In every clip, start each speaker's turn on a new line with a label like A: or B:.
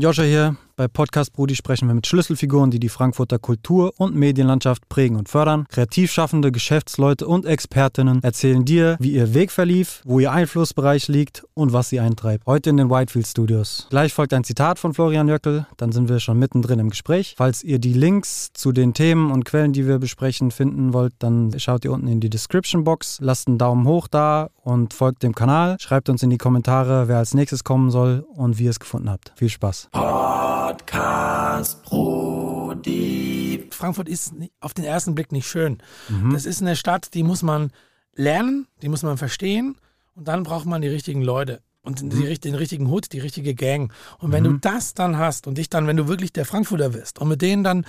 A: Joscha hier. Bei Podcast Brudi sprechen wir mit Schlüsselfiguren, die die Frankfurter Kultur- und Medienlandschaft prägen und fördern. Kreativ schaffende Geschäftsleute und Expertinnen erzählen dir, wie ihr Weg verlief, wo ihr Einflussbereich liegt und was sie eintreibt. Heute in den Whitefield Studios. Gleich folgt ein Zitat von Florian Jöckel, dann sind wir schon mittendrin im Gespräch. Falls ihr die Links zu den Themen und Quellen, die wir besprechen, finden wollt, dann schaut ihr unten in die Description Box, lasst einen Daumen hoch da und folgt dem Kanal. Schreibt uns in die Kommentare, wer als nächstes kommen soll und wie ihr es gefunden habt. Viel Spaß.
B: Podcast Brudi.
C: Frankfurt ist auf den ersten Blick nicht schön. Mhm. Das ist eine Stadt, die muss man lernen, die muss man verstehen und dann braucht man die richtigen Leute und mhm. die, den richtigen Hut, die richtige Gang. Und wenn mhm. du das dann hast und dich dann, wenn du wirklich der Frankfurter wirst und mit denen dann,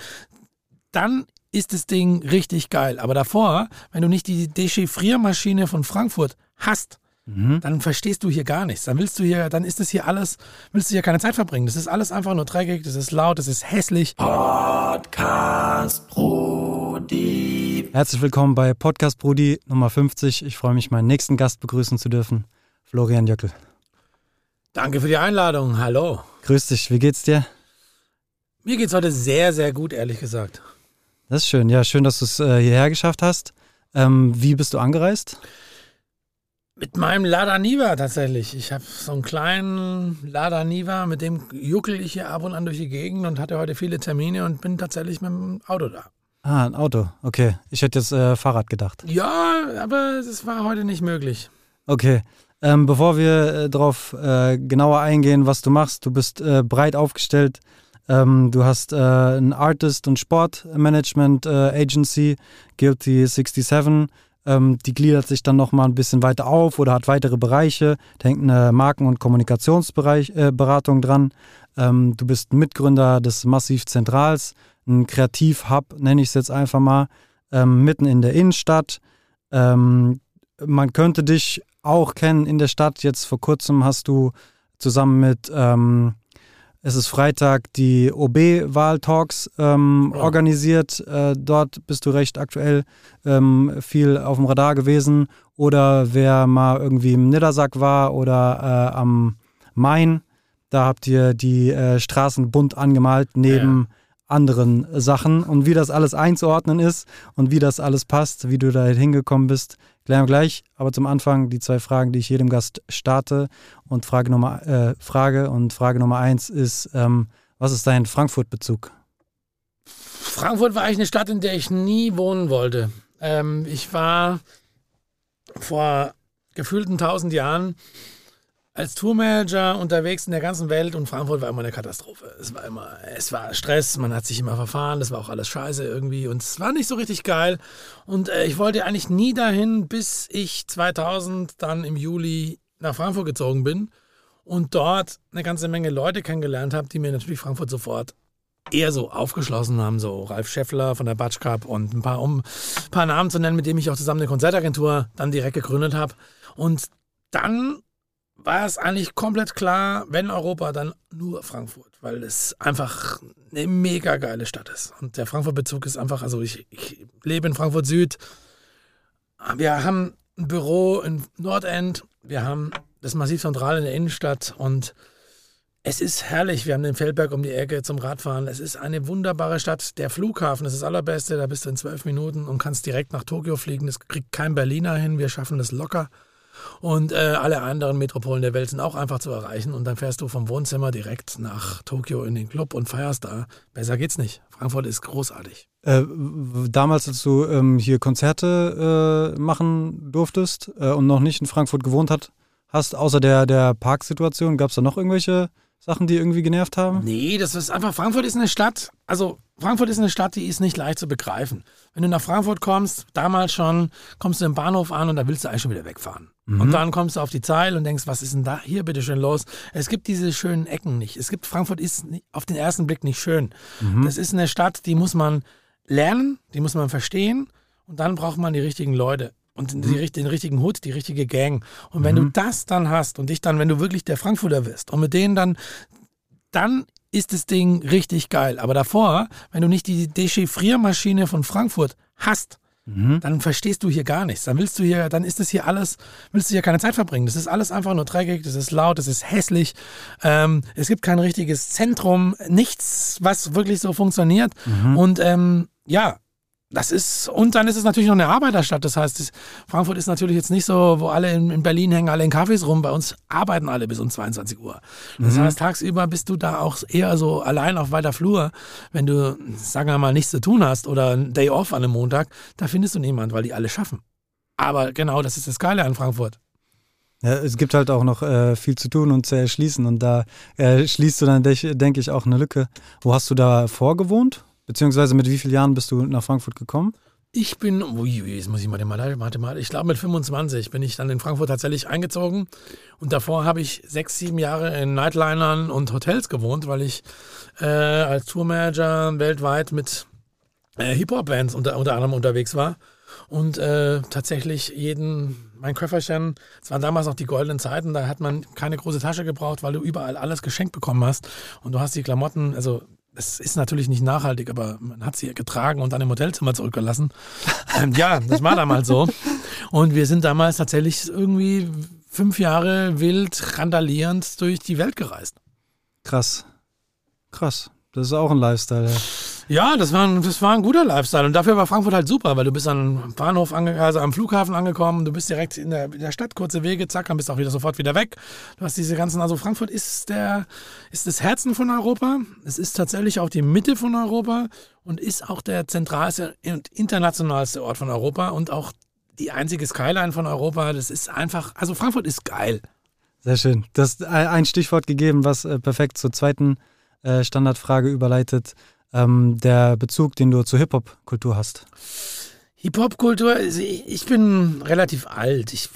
C: dann ist das Ding richtig geil. Aber davor, wenn du nicht die Dechiffriermaschine von Frankfurt hast, Mhm. dann verstehst du hier gar nichts. Dann willst du hier, dann ist das hier alles, willst du hier keine Zeit verbringen. Das ist alles einfach nur dreckig, das ist laut, das ist hässlich.
B: Podcast Brudi.
A: Herzlich willkommen bei Podcast Brudi Nummer 50. Ich freue mich, meinen nächsten Gast begrüßen zu dürfen, Florian Jöckel.
C: Danke für die Einladung. Hallo.
A: Grüß dich, wie geht's dir?
C: Mir geht's heute sehr, sehr gut, ehrlich gesagt.
A: Das ist schön. Ja, schön, dass du es äh, hierher geschafft hast. Ähm, wie bist du angereist?
C: Mit meinem Lada Niva tatsächlich. Ich habe so einen kleinen Lada Niva, mit dem juckel ich hier ab und an durch die Gegend und hatte heute viele Termine und bin tatsächlich mit dem Auto da.
A: Ah, ein Auto. Okay. Ich hätte jetzt äh, Fahrrad gedacht.
C: Ja, aber es war heute nicht möglich.
A: Okay. Ähm, bevor wir äh, darauf äh, genauer eingehen, was du machst, du bist äh, breit aufgestellt. Ähm, du hast äh, ein Artist- und Sportmanagement äh, Agency, Guilty 67. Ähm, die gliedert sich dann nochmal ein bisschen weiter auf oder hat weitere Bereiche. Da hängt eine Marken- und Kommunikationsberatung äh, dran. Ähm, du bist Mitgründer des Massiv Zentrals, ein Kreativ-Hub, nenne ich es jetzt einfach mal, ähm, mitten in der Innenstadt. Ähm, man könnte dich auch kennen in der Stadt. Jetzt vor kurzem hast du zusammen mit ähm, es ist Freitag die OB-Wahltalks ähm, ja. organisiert. Äh, dort bist du recht aktuell ähm, viel auf dem Radar gewesen. Oder wer mal irgendwie im Niedersack war oder äh, am Main, da habt ihr die äh, Straßen bunt angemalt neben ja. anderen Sachen. Und wie das alles einzuordnen ist und wie das alles passt, wie du da hingekommen bist, Klären wir gleich, aber zum Anfang die zwei Fragen, die ich jedem Gast starte. Und Frage Nummer, äh, Frage und Frage Nummer eins ist, ähm, was ist dein Frankfurt-Bezug?
C: Frankfurt war eigentlich eine Stadt, in der ich nie wohnen wollte. Ähm, ich war vor gefühlten tausend Jahren als Tourmanager unterwegs in der ganzen Welt und Frankfurt war immer eine Katastrophe. Es war immer, es war Stress, man hat sich immer verfahren, das war auch alles scheiße irgendwie und es war nicht so richtig geil. Und äh, ich wollte eigentlich nie dahin, bis ich 2000 dann im Juli nach Frankfurt gezogen bin und dort eine ganze Menge Leute kennengelernt habe, die mir natürlich Frankfurt sofort eher so aufgeschlossen haben, so Ralf Scheffler von der Batsch Cup und ein paar, um ein paar Namen zu nennen, mit denen ich auch zusammen eine Konzertagentur dann direkt gegründet habe. Und dann war es eigentlich komplett klar, wenn Europa, dann nur Frankfurt, weil es einfach eine mega geile Stadt ist. Und der Frankfurt-Bezug ist einfach, also ich, ich lebe in Frankfurt Süd. Wir haben ein Büro in Nordend, wir haben das Massiv Zentral in der Innenstadt und es ist herrlich. Wir haben den Feldberg um die Ecke zum Radfahren. Es ist eine wunderbare Stadt. Der Flughafen ist das allerbeste. Da bist du in zwölf Minuten und kannst direkt nach Tokio fliegen. Das kriegt kein Berliner hin. Wir schaffen das locker. Und äh, alle anderen Metropolen der Welt sind auch einfach zu erreichen. Und dann fährst du vom Wohnzimmer direkt nach Tokio in den Club und feierst da. Besser geht's nicht. Frankfurt ist großartig.
A: Äh, damals, als du ähm, hier Konzerte äh, machen durftest äh, und noch nicht in Frankfurt gewohnt hat, hast, außer der, der Parksituation, gab es da noch irgendwelche Sachen, die irgendwie genervt haben?
C: Nee, das ist einfach, Frankfurt ist eine Stadt, also Frankfurt ist eine Stadt, die ist nicht leicht zu begreifen. Wenn du nach Frankfurt kommst, damals schon, kommst du im Bahnhof an und da willst du eigentlich schon wieder wegfahren. Mhm. Und dann kommst du auf die Zeil und denkst, was ist denn da hier bitte schön los? Es gibt diese schönen Ecken nicht. Es gibt, Frankfurt ist auf den ersten Blick nicht schön. Mhm. Das ist eine Stadt, die muss man lernen, die muss man verstehen und dann braucht man die richtigen Leute und mhm. die, den richtigen Hut, die richtige Gang. Und wenn mhm. du das dann hast und dich dann, wenn du wirklich der Frankfurter wirst und mit denen dann, dann ist das Ding richtig geil. Aber davor, wenn du nicht die Dechiffriermaschine von Frankfurt hast,
A: Mhm.
C: dann verstehst du hier gar nichts. Dann willst du hier, dann ist das hier alles, willst du hier keine Zeit verbringen. Das ist alles einfach nur dreckig, das ist laut, das ist hässlich. Ähm, es gibt kein richtiges Zentrum, nichts, was wirklich so funktioniert. Und ähm, ja, das ist, und dann ist es natürlich noch eine Arbeiterstadt. Das heißt, Frankfurt ist natürlich jetzt nicht so, wo alle in, in Berlin hängen, alle in Cafés rum. Bei uns arbeiten alle bis um 22 Uhr. Das heißt, tagsüber bist du da auch eher so allein auf weiter Flur. Wenn du, sagen wir mal, nichts zu tun hast oder ein Day off an einem Montag, da findest du niemand, weil die alle schaffen. Aber genau, das ist das Geile an Frankfurt.
A: Ja, es gibt halt auch noch äh, viel zu tun und zu erschließen und da äh, schließt du dann, denke denk ich, auch eine Lücke. Wo hast du da vorgewohnt? Beziehungsweise mit wie vielen Jahren bist du nach Frankfurt gekommen?
C: Ich bin, ui, jetzt muss ich mal den Mathematik, ich glaube mit 25 bin ich dann in Frankfurt tatsächlich eingezogen. Und davor habe ich sechs, sieben Jahre in Nightlinern und Hotels gewohnt, weil ich äh, als Tourmanager weltweit mit äh, Hip-Hop-Bands unter, unter anderem unterwegs war. Und äh, tatsächlich jeden, mein Köfferchen, es waren damals noch die goldenen Zeiten, da hat man keine große Tasche gebraucht, weil du überall alles geschenkt bekommen hast. Und du hast die Klamotten, also es ist natürlich nicht nachhaltig, aber man hat sie getragen und dann im Hotelzimmer zurückgelassen. ähm, ja, das war damals so. Und wir sind damals tatsächlich irgendwie fünf Jahre wild randalierend durch die Welt gereist.
A: Krass. Krass. Das ist auch ein Lifestyle. Ja.
C: Ja, das war, ein, das war ein guter Lifestyle. Und dafür war Frankfurt halt super, weil du bist am Bahnhof, ange also am Flughafen angekommen, du bist direkt in der, in der Stadt, kurze Wege, zack, dann bist du auch wieder sofort wieder weg. Du hast diese ganzen, also Frankfurt ist der, ist das Herzen von Europa. Es ist tatsächlich auch die Mitte von Europa und ist auch der zentralste und internationalste Ort von Europa und auch die einzige Skyline von Europa. Das ist einfach, also Frankfurt ist geil.
A: Sehr schön. Hast ein ein Stichwort gegeben, was äh, perfekt zur zweiten äh, Standardfrage überleitet. Ähm, der Bezug, den du zur Hip-Hop-Kultur hast.
C: Hip-Hop-Kultur, ich bin relativ alt. Ich,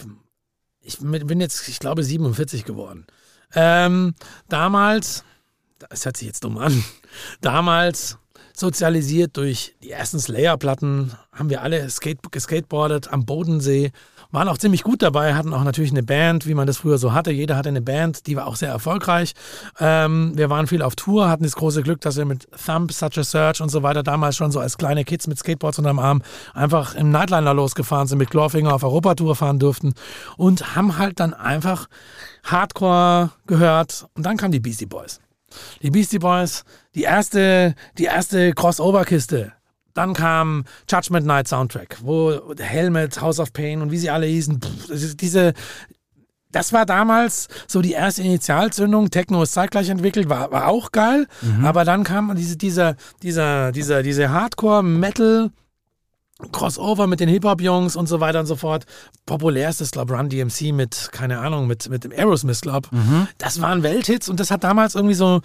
C: ich bin jetzt, ich glaube, 47 geworden. Ähm, damals, das hört sich jetzt dumm an, damals sozialisiert durch die ersten Slayer-Platten, haben wir alle skate geskateboardet am Bodensee, waren auch ziemlich gut dabei, hatten auch natürlich eine Band, wie man das früher so hatte. Jeder hatte eine Band, die war auch sehr erfolgreich. Ähm, wir waren viel auf Tour, hatten das große Glück, dass wir mit Thump, Such a Search und so weiter damals schon so als kleine Kids mit Skateboards unterm Arm einfach im Nightliner losgefahren sind, mit Clawfinger auf Europatour fahren durften und haben halt dann einfach Hardcore gehört und dann kamen die Beastie Boys. Die Beastie Boys, die erste, die erste Crossover-Kiste. Dann kam Judgment Night Soundtrack, wo Helmet, House of Pain und wie sie alle hießen. Pff, diese, das war damals so die erste Initialzündung. Techno ist zeitgleich entwickelt, war, war auch geil. Aber dann kam diese, dieser, dieser, dieser, diese Hardcore-Metal- Crossover mit den Hip-Hop-Jungs und so weiter und so fort. Populärstes, glaube Run DMC mit, keine Ahnung, mit, mit dem Aerosmith, glaube Das waren Welthits und das hat damals irgendwie so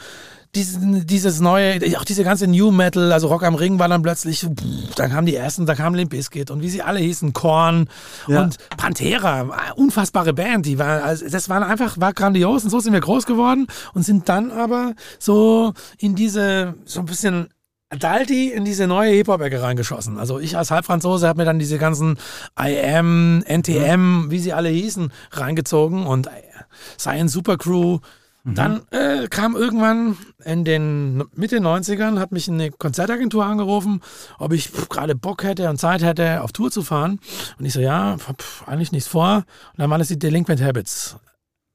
C: diesen, dieses neue, auch diese ganze New Metal, also Rock am Ring war dann plötzlich, pff, dann kamen die ersten, da kam Limp Bizkit und wie sie alle hießen, Korn
A: Ja.
C: und Pantera, unfassbare Band, die war, also das war einfach, war grandios und so sind wir groß geworden und sind dann aber so in diese, so ein bisschen Adalti in diese neue Hip-Hop-Ecke reingeschossen. Also ich als Halbfranzose habe mir dann diese ganzen IM, NTM, wie sie alle hießen, reingezogen und Science Super Crew. Dann äh, kam irgendwann in den Mitte 90ern, hat mich eine Konzertagentur angerufen, ob ich gerade Bock hätte und Zeit hätte, auf Tour zu fahren. Und ich so, ja, pff, eigentlich nichts vor. Und dann waren es die Delinquent Habits.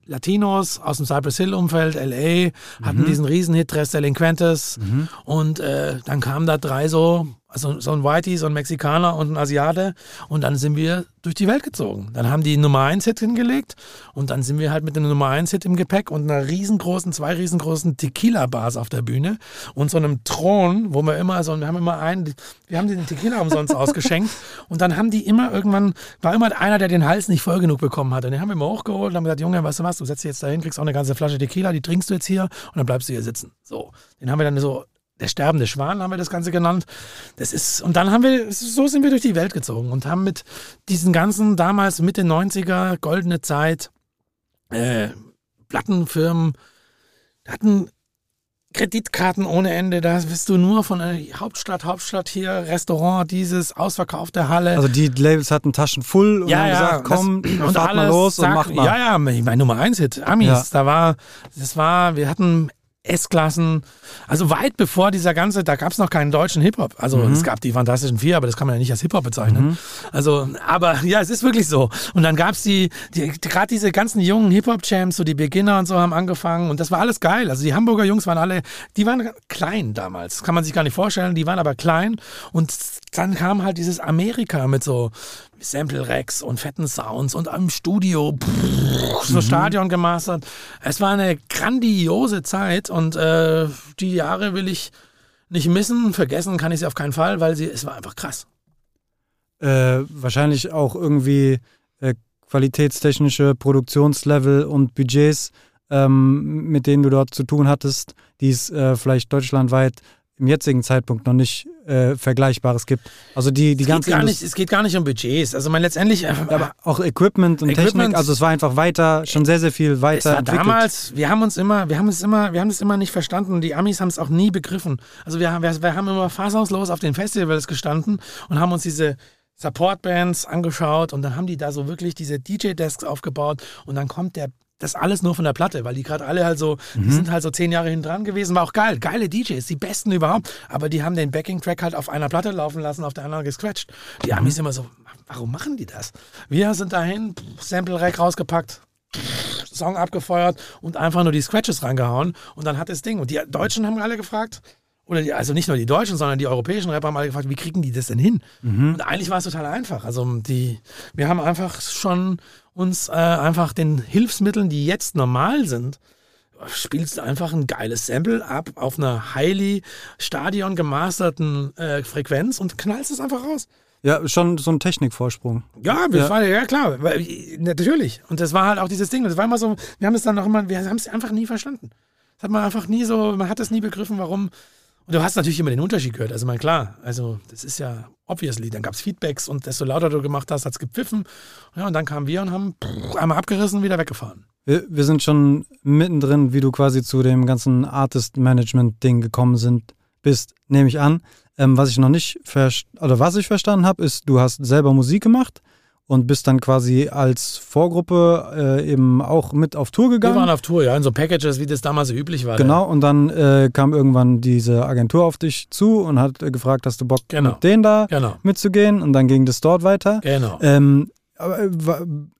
C: Latinos aus dem Cypress Hill-Umfeld, LA, hatten diesen Riesenhit Tres Delinquentes. Und äh, dann kamen da drei so, also so ein Whitey, so ein Mexikaner und ein Asiate. Und dann sind wir durch die Welt gezogen. Dann haben die Nummer 1-Hit hingelegt. Und dann sind wir halt mit einem Nummer 1-Hit im Gepäck und einer riesengroßen, zwei riesengroßen Tequila-Bars auf der Bühne und so einem Thron, wo wir immer, also wir haben immer einen, wir haben den Tequila umsonst ausgeschenkt. Und dann haben die immer irgendwann, war immer einer, der den Hals nicht voll genug bekommen hat. Und den haben wir immer hochgeholt und haben gesagt, Junge, weißt du was, du setzt dich jetzt dahin, kriegst auch eine ganze Flasche Tequila, die trinkst du jetzt hier und dann bleibst du hier sitzen. So. Den haben wir dann so, der sterbende Schwan haben wir das Ganze genannt. Das ist, und dann haben wir, so sind wir durch die Welt gezogen und haben mit diesen ganzen damals Mitte 90er, goldene Zeit, äh, Plattenfirmen, hatten Kreditkarten ohne Ende, da bist du nur von äh, Hauptstadt, Hauptstadt hier, Restaurant, dieses, ausverkaufte Halle.
A: Also die Labels hatten Taschen voll und haben gesagt, komm,
C: das-
A: fahrt mal los und
C: sag-
A: macht mal.
C: Ja, ja, mein Nummer 1 Hit, Amis,
A: Ja.
C: da war, das war, wir hatten S-Klassen. Also weit bevor dieser ganze, da gab es noch keinen deutschen Hip-Hop. Also es gab die Fantastischen Vier, aber das kann man ja nicht als Hip-Hop bezeichnen. Also, aber ja, es ist wirklich so. Und dann gab es die, die gerade diese ganzen jungen Hip-Hop-Champs, so die Beginner und so haben angefangen und das war alles geil. Also die Hamburger Jungs waren alle, die waren klein damals, kann man sich gar nicht vorstellen, die waren aber klein und dann kam halt dieses Amerika mit so Sample Rex und fetten Sounds und am Studio so Stadion gemastert. Es war eine grandiose Zeit und äh, die Jahre will ich nicht missen. Vergessen kann ich sie auf keinen Fall, weil sie, es war einfach krass.
A: Äh, wahrscheinlich auch irgendwie äh, qualitätstechnische Produktionslevel und Budgets, ähm, mit denen du dort zu tun hattest, die es äh, vielleicht deutschlandweit im jetzigen Zeitpunkt noch nicht äh, Vergleichbares gibt. Also die, die
C: Es geht,
A: ganze
C: gar
A: Indust-
C: nicht, es geht gar nicht um Budgets. Also man letztendlich, äh,
A: aber auch Equipment und
C: Equipment-
A: Technik, also es war einfach weiter, schon sehr, sehr viel
C: Es
A: weiter
C: war
A: entwickelt.
C: damals, wir haben uns immer, wir haben es immer, wir haben es immer nicht verstanden. Die Amis haben es auch nie begriffen. Also wir, haben- wir, wir haben immer fassungslos auf den Festivals gestanden und haben uns diese Support-Bands angeschaut und dann haben die da so wirklich diese DJ-Desks aufgebaut und dann kommt der das alles nur von der Platte, weil die gerade alle halt so, die sind halt so zehn Jahre hinten dran gewesen, war auch geil, geile DJs, die besten überhaupt, aber die haben den Backing-Track halt auf einer Platte laufen lassen, auf der anderen gescratcht. Die Amis immer so, warum machen die das? Wir sind dahin, Sample-Rack rausgepackt, Song abgefeuert und einfach nur die Scratches reingehauen und dann hat das Ding. Und die Deutschen haben alle gefragt, oder die, also nicht nur die Deutschen, sondern die europäischen Rapper haben alle gefragt, wie kriegen die das denn hin? Und eigentlich war es total einfach. Also die, wir haben einfach schon uns äh, einfach den Hilfsmitteln, die jetzt normal sind, spielst du einfach ein geiles Sample ab auf einer highly Stadion gemasterten äh, Frequenz und knallst es einfach raus.
A: Ja, schon so ein Technikvorsprung.
C: Ja,
A: Ja.
C: war ja klar, natürlich. Und das war halt auch dieses Ding. Das war immer so, wir haben es dann noch immer, wir haben es einfach nie verstanden. Das hat man einfach nie so, man hat es nie begriffen, warum. Und du hast natürlich immer den Unterschied gehört. Also, mein klar, also das ist ja obviously. Dann gab es Feedbacks und desto lauter du gemacht hast, hat es gepfiffen. Ja, und dann kamen wir und haben einmal abgerissen, wieder weggefahren.
A: Wir, wir sind schon mittendrin, wie du quasi zu dem ganzen Artist-Management-Ding gekommen sind, bist, nehme ich an. Ähm, was ich noch nicht oder was ich verstanden habe, ist, du hast selber Musik gemacht und bist dann quasi als Vorgruppe äh, eben auch mit auf Tour
C: Wir
A: gegangen.
C: waren auf Tour, ja, in so Packages, wie das damals üblich war.
A: Genau, und dann äh, kam irgendwann diese Agentur auf dich zu und hat äh, gefragt, hast du Bock,
C: Genau.
A: mit denen da
C: Genau,
A: mitzugehen? Und dann ging das dort weiter.
C: genau.
A: Ähm, aber, äh,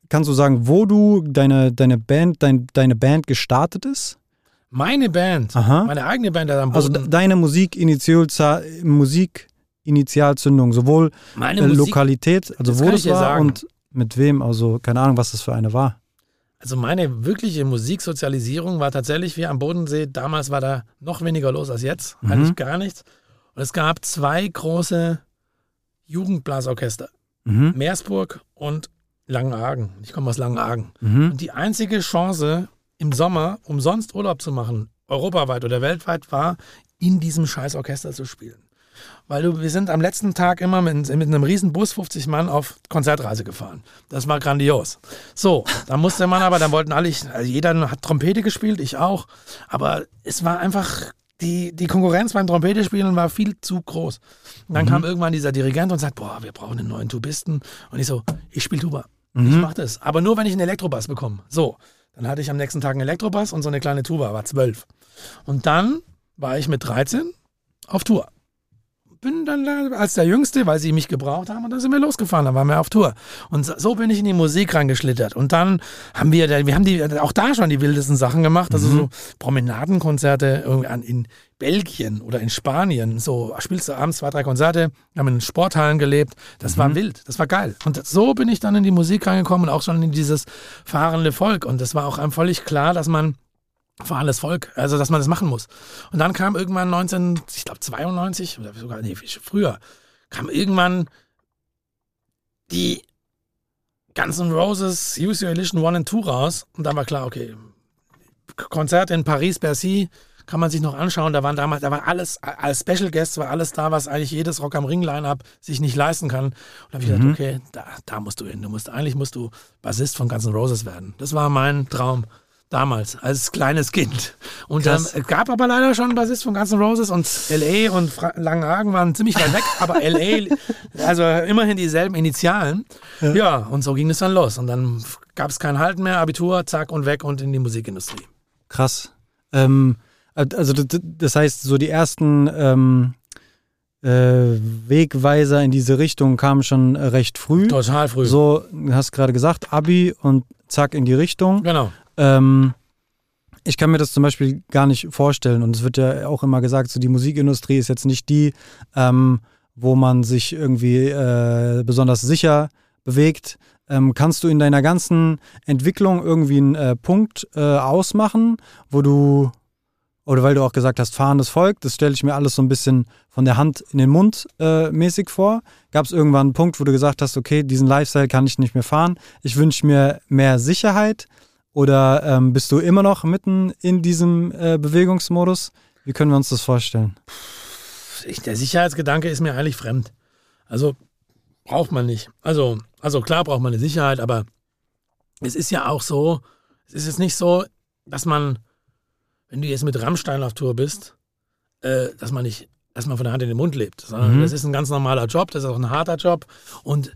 A: kannst du sagen, wo du deine, deine Band, dein, deine Band gestartet ist?
C: Meine Band,
A: Aha.
C: meine eigene Band hat am
A: Also
C: Boden.
A: de- deine Musikinitialza- Musikinitialzündung, sowohl
C: meine
A: äh,
C: Musik,
A: Lokalität, also wo das war
C: sagen.
A: und mit wem, also keine Ahnung, was das für eine war.
C: Also meine wirkliche Musiksozialisierung war tatsächlich wie am Bodensee. Damals war da noch weniger los als jetzt,
A: Mhm.
C: eigentlich gar nichts. Und es gab zwei große Jugendblasorchester,
A: Mhm.
C: Meersburg und Langenhagen. Ich komme aus Langenhagen.
A: Mhm.
C: Und die einzige Chance im Sommer umsonst Urlaub zu machen, europaweit oder weltweit, war, in diesem scheiß Orchester zu spielen. Weil du, wir sind am letzten Tag immer mit, mit einem riesen Bus, 50 Mann, auf Konzertreise gefahren. Das war grandios. So, da musste man aber, dann wollten alle, ich, also jeder hat Trompete gespielt, ich auch. Aber es war einfach, die, die Konkurrenz beim Trompete spielen war viel zu groß. Und dann kam irgendwann dieser Dirigent und sagt, boah, wir brauchen einen neuen Tubisten. Und ich so, ich spiele Tuba. Ich mach das. Aber nur, wenn ich einen Elektrobass bekomme. So, dann hatte ich am nächsten Tag einen Elektrobass und so eine kleine Tuba, war zwölf. Und dann war ich mit 13 auf Tour. Bin dann da als der Jüngste, weil sie mich gebraucht haben und dann sind wir losgefahren, dann waren wir auf Tour. Und so- bin ich in die Musik reingeschlittert. Und dann haben wir, wir haben die, auch da schon die wildesten Sachen gemacht, also so Promenadenkonzerte irgendwie an- in Belgien oder in Spanien. So spielst du abends zwei, drei Konzerte, wir haben in Sporthallen gelebt. Das war wild, das war geil. Und so bin ich dann in die Musik reingekommen und auch schon in dieses fahrende Volk. Und das war auch einem völlig klar, dass man fahrendes Volk, also dass man das machen muss. Und dann kam irgendwann 19, ich glaube 92 oder sogar nee, früher, kam irgendwann die Guns N' Roses Use Your Illusion 1 and 2 raus und dann war klar, okay, Konzert in Paris, Bercy, kann man sich noch anschauen. Da waren damals, da war alles, als Special Guest war alles da, was eigentlich jedes Rock am Ring Line-Up sich nicht leisten kann. Und da habe ich gedacht, okay, da, da musst du hin. Du musst, eigentlich musst du Bassist von Guns N' Roses werden. Das war mein Traum damals, als kleines Kind. Und dann
A: Krass.
C: es gab aber leider schon einen Bassist von Guns N' Roses und L.A. und Fra Langenhagen waren ziemlich weit weg, aber L.A., also immerhin dieselben Initialen. Ja. und so ging es dann los. Und dann gab es kein Halten mehr, Abitur, zack und weg und in die Musikindustrie.
A: Krass. Ähm, Also das heißt, so die ersten ähm, äh, Wegweiser in diese Richtung kamen schon äh, recht früh.
C: Total früh.
A: So, du hast gerade gesagt, Abi und zack in die Richtung.
C: Genau.
A: Ähm, ich kann mir das zum Beispiel gar nicht vorstellen. Und es wird ja auch immer gesagt, so die Musikindustrie ist jetzt nicht die, ähm, wo man sich irgendwie äh, besonders sicher bewegt. Ähm, kannst du in deiner ganzen Entwicklung irgendwie einen äh, Punkt äh, ausmachen, wo du, oder weil du auch gesagt hast, fahrendes Volk, das stelle ich mir alles so ein bisschen von der Hand in den Mund äh, mäßig vor. Gab es irgendwann einen Punkt, wo du gesagt hast, okay, diesen Lifestyle kann ich nicht mehr fahren, ich wünsche mir mehr Sicherheit? Oder ähm, bist du immer noch mitten in diesem äh, Bewegungsmodus? Wie können wir uns das vorstellen?
C: Ich, der Sicherheitsgedanke ist mir eigentlich fremd. Also braucht man nicht. Also, also klar braucht man eine Sicherheit, aber es ist ja auch so, es ist jetzt nicht so, dass man, wenn du jetzt mit Rammstein auf Tour bist, äh, dass man nicht, dass man von der Hand in den Mund lebt, sondern
A: Mhm.
C: das ist ein ganz normaler Job, das ist auch ein harter Job und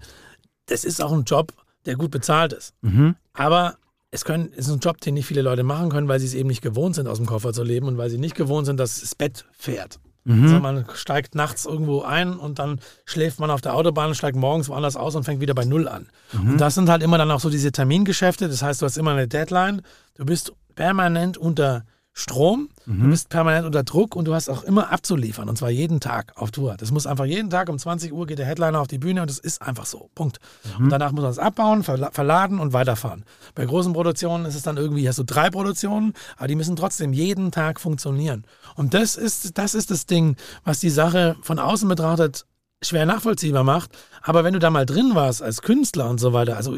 C: das ist auch ein Job, der gut bezahlt ist.
A: Mhm.
C: Aber es können, es ist ein Job, den nicht viele Leute machen können, weil sie es eben nicht gewohnt sind, aus dem Koffer zu leben und weil sie nicht gewohnt sind, dass das Bett fährt.
A: Mhm.
C: Also man steigt nachts irgendwo ein und dann schläft man auf der Autobahn, steigt morgens woanders aus und fängt wieder bei Null an.
A: Mhm.
C: Und das sind halt immer dann auch so diese Termingeschäfte. Das heißt, du hast immer eine Deadline. Du bist permanent unter Strom, du
A: Mhm.
C: bist permanent unter Druck und du hast auch immer abzuliefern. Und zwar jeden Tag auf Tour. Das muss einfach jeden Tag um 20 Uhr geht der Headliner auf die Bühne und das ist einfach so. Punkt.
A: Mhm.
C: Und danach muss man es abbauen, verla verladen und weiterfahren. Bei großen Produktionen ist es dann irgendwie, hast du drei Produktionen, aber die müssen trotzdem jeden Tag funktionieren. Und das ist, das ist das Ding, was die Sache von außen betrachtet schwer nachvollziehbar macht. Aber wenn du da mal drin warst als Künstler und so weiter, also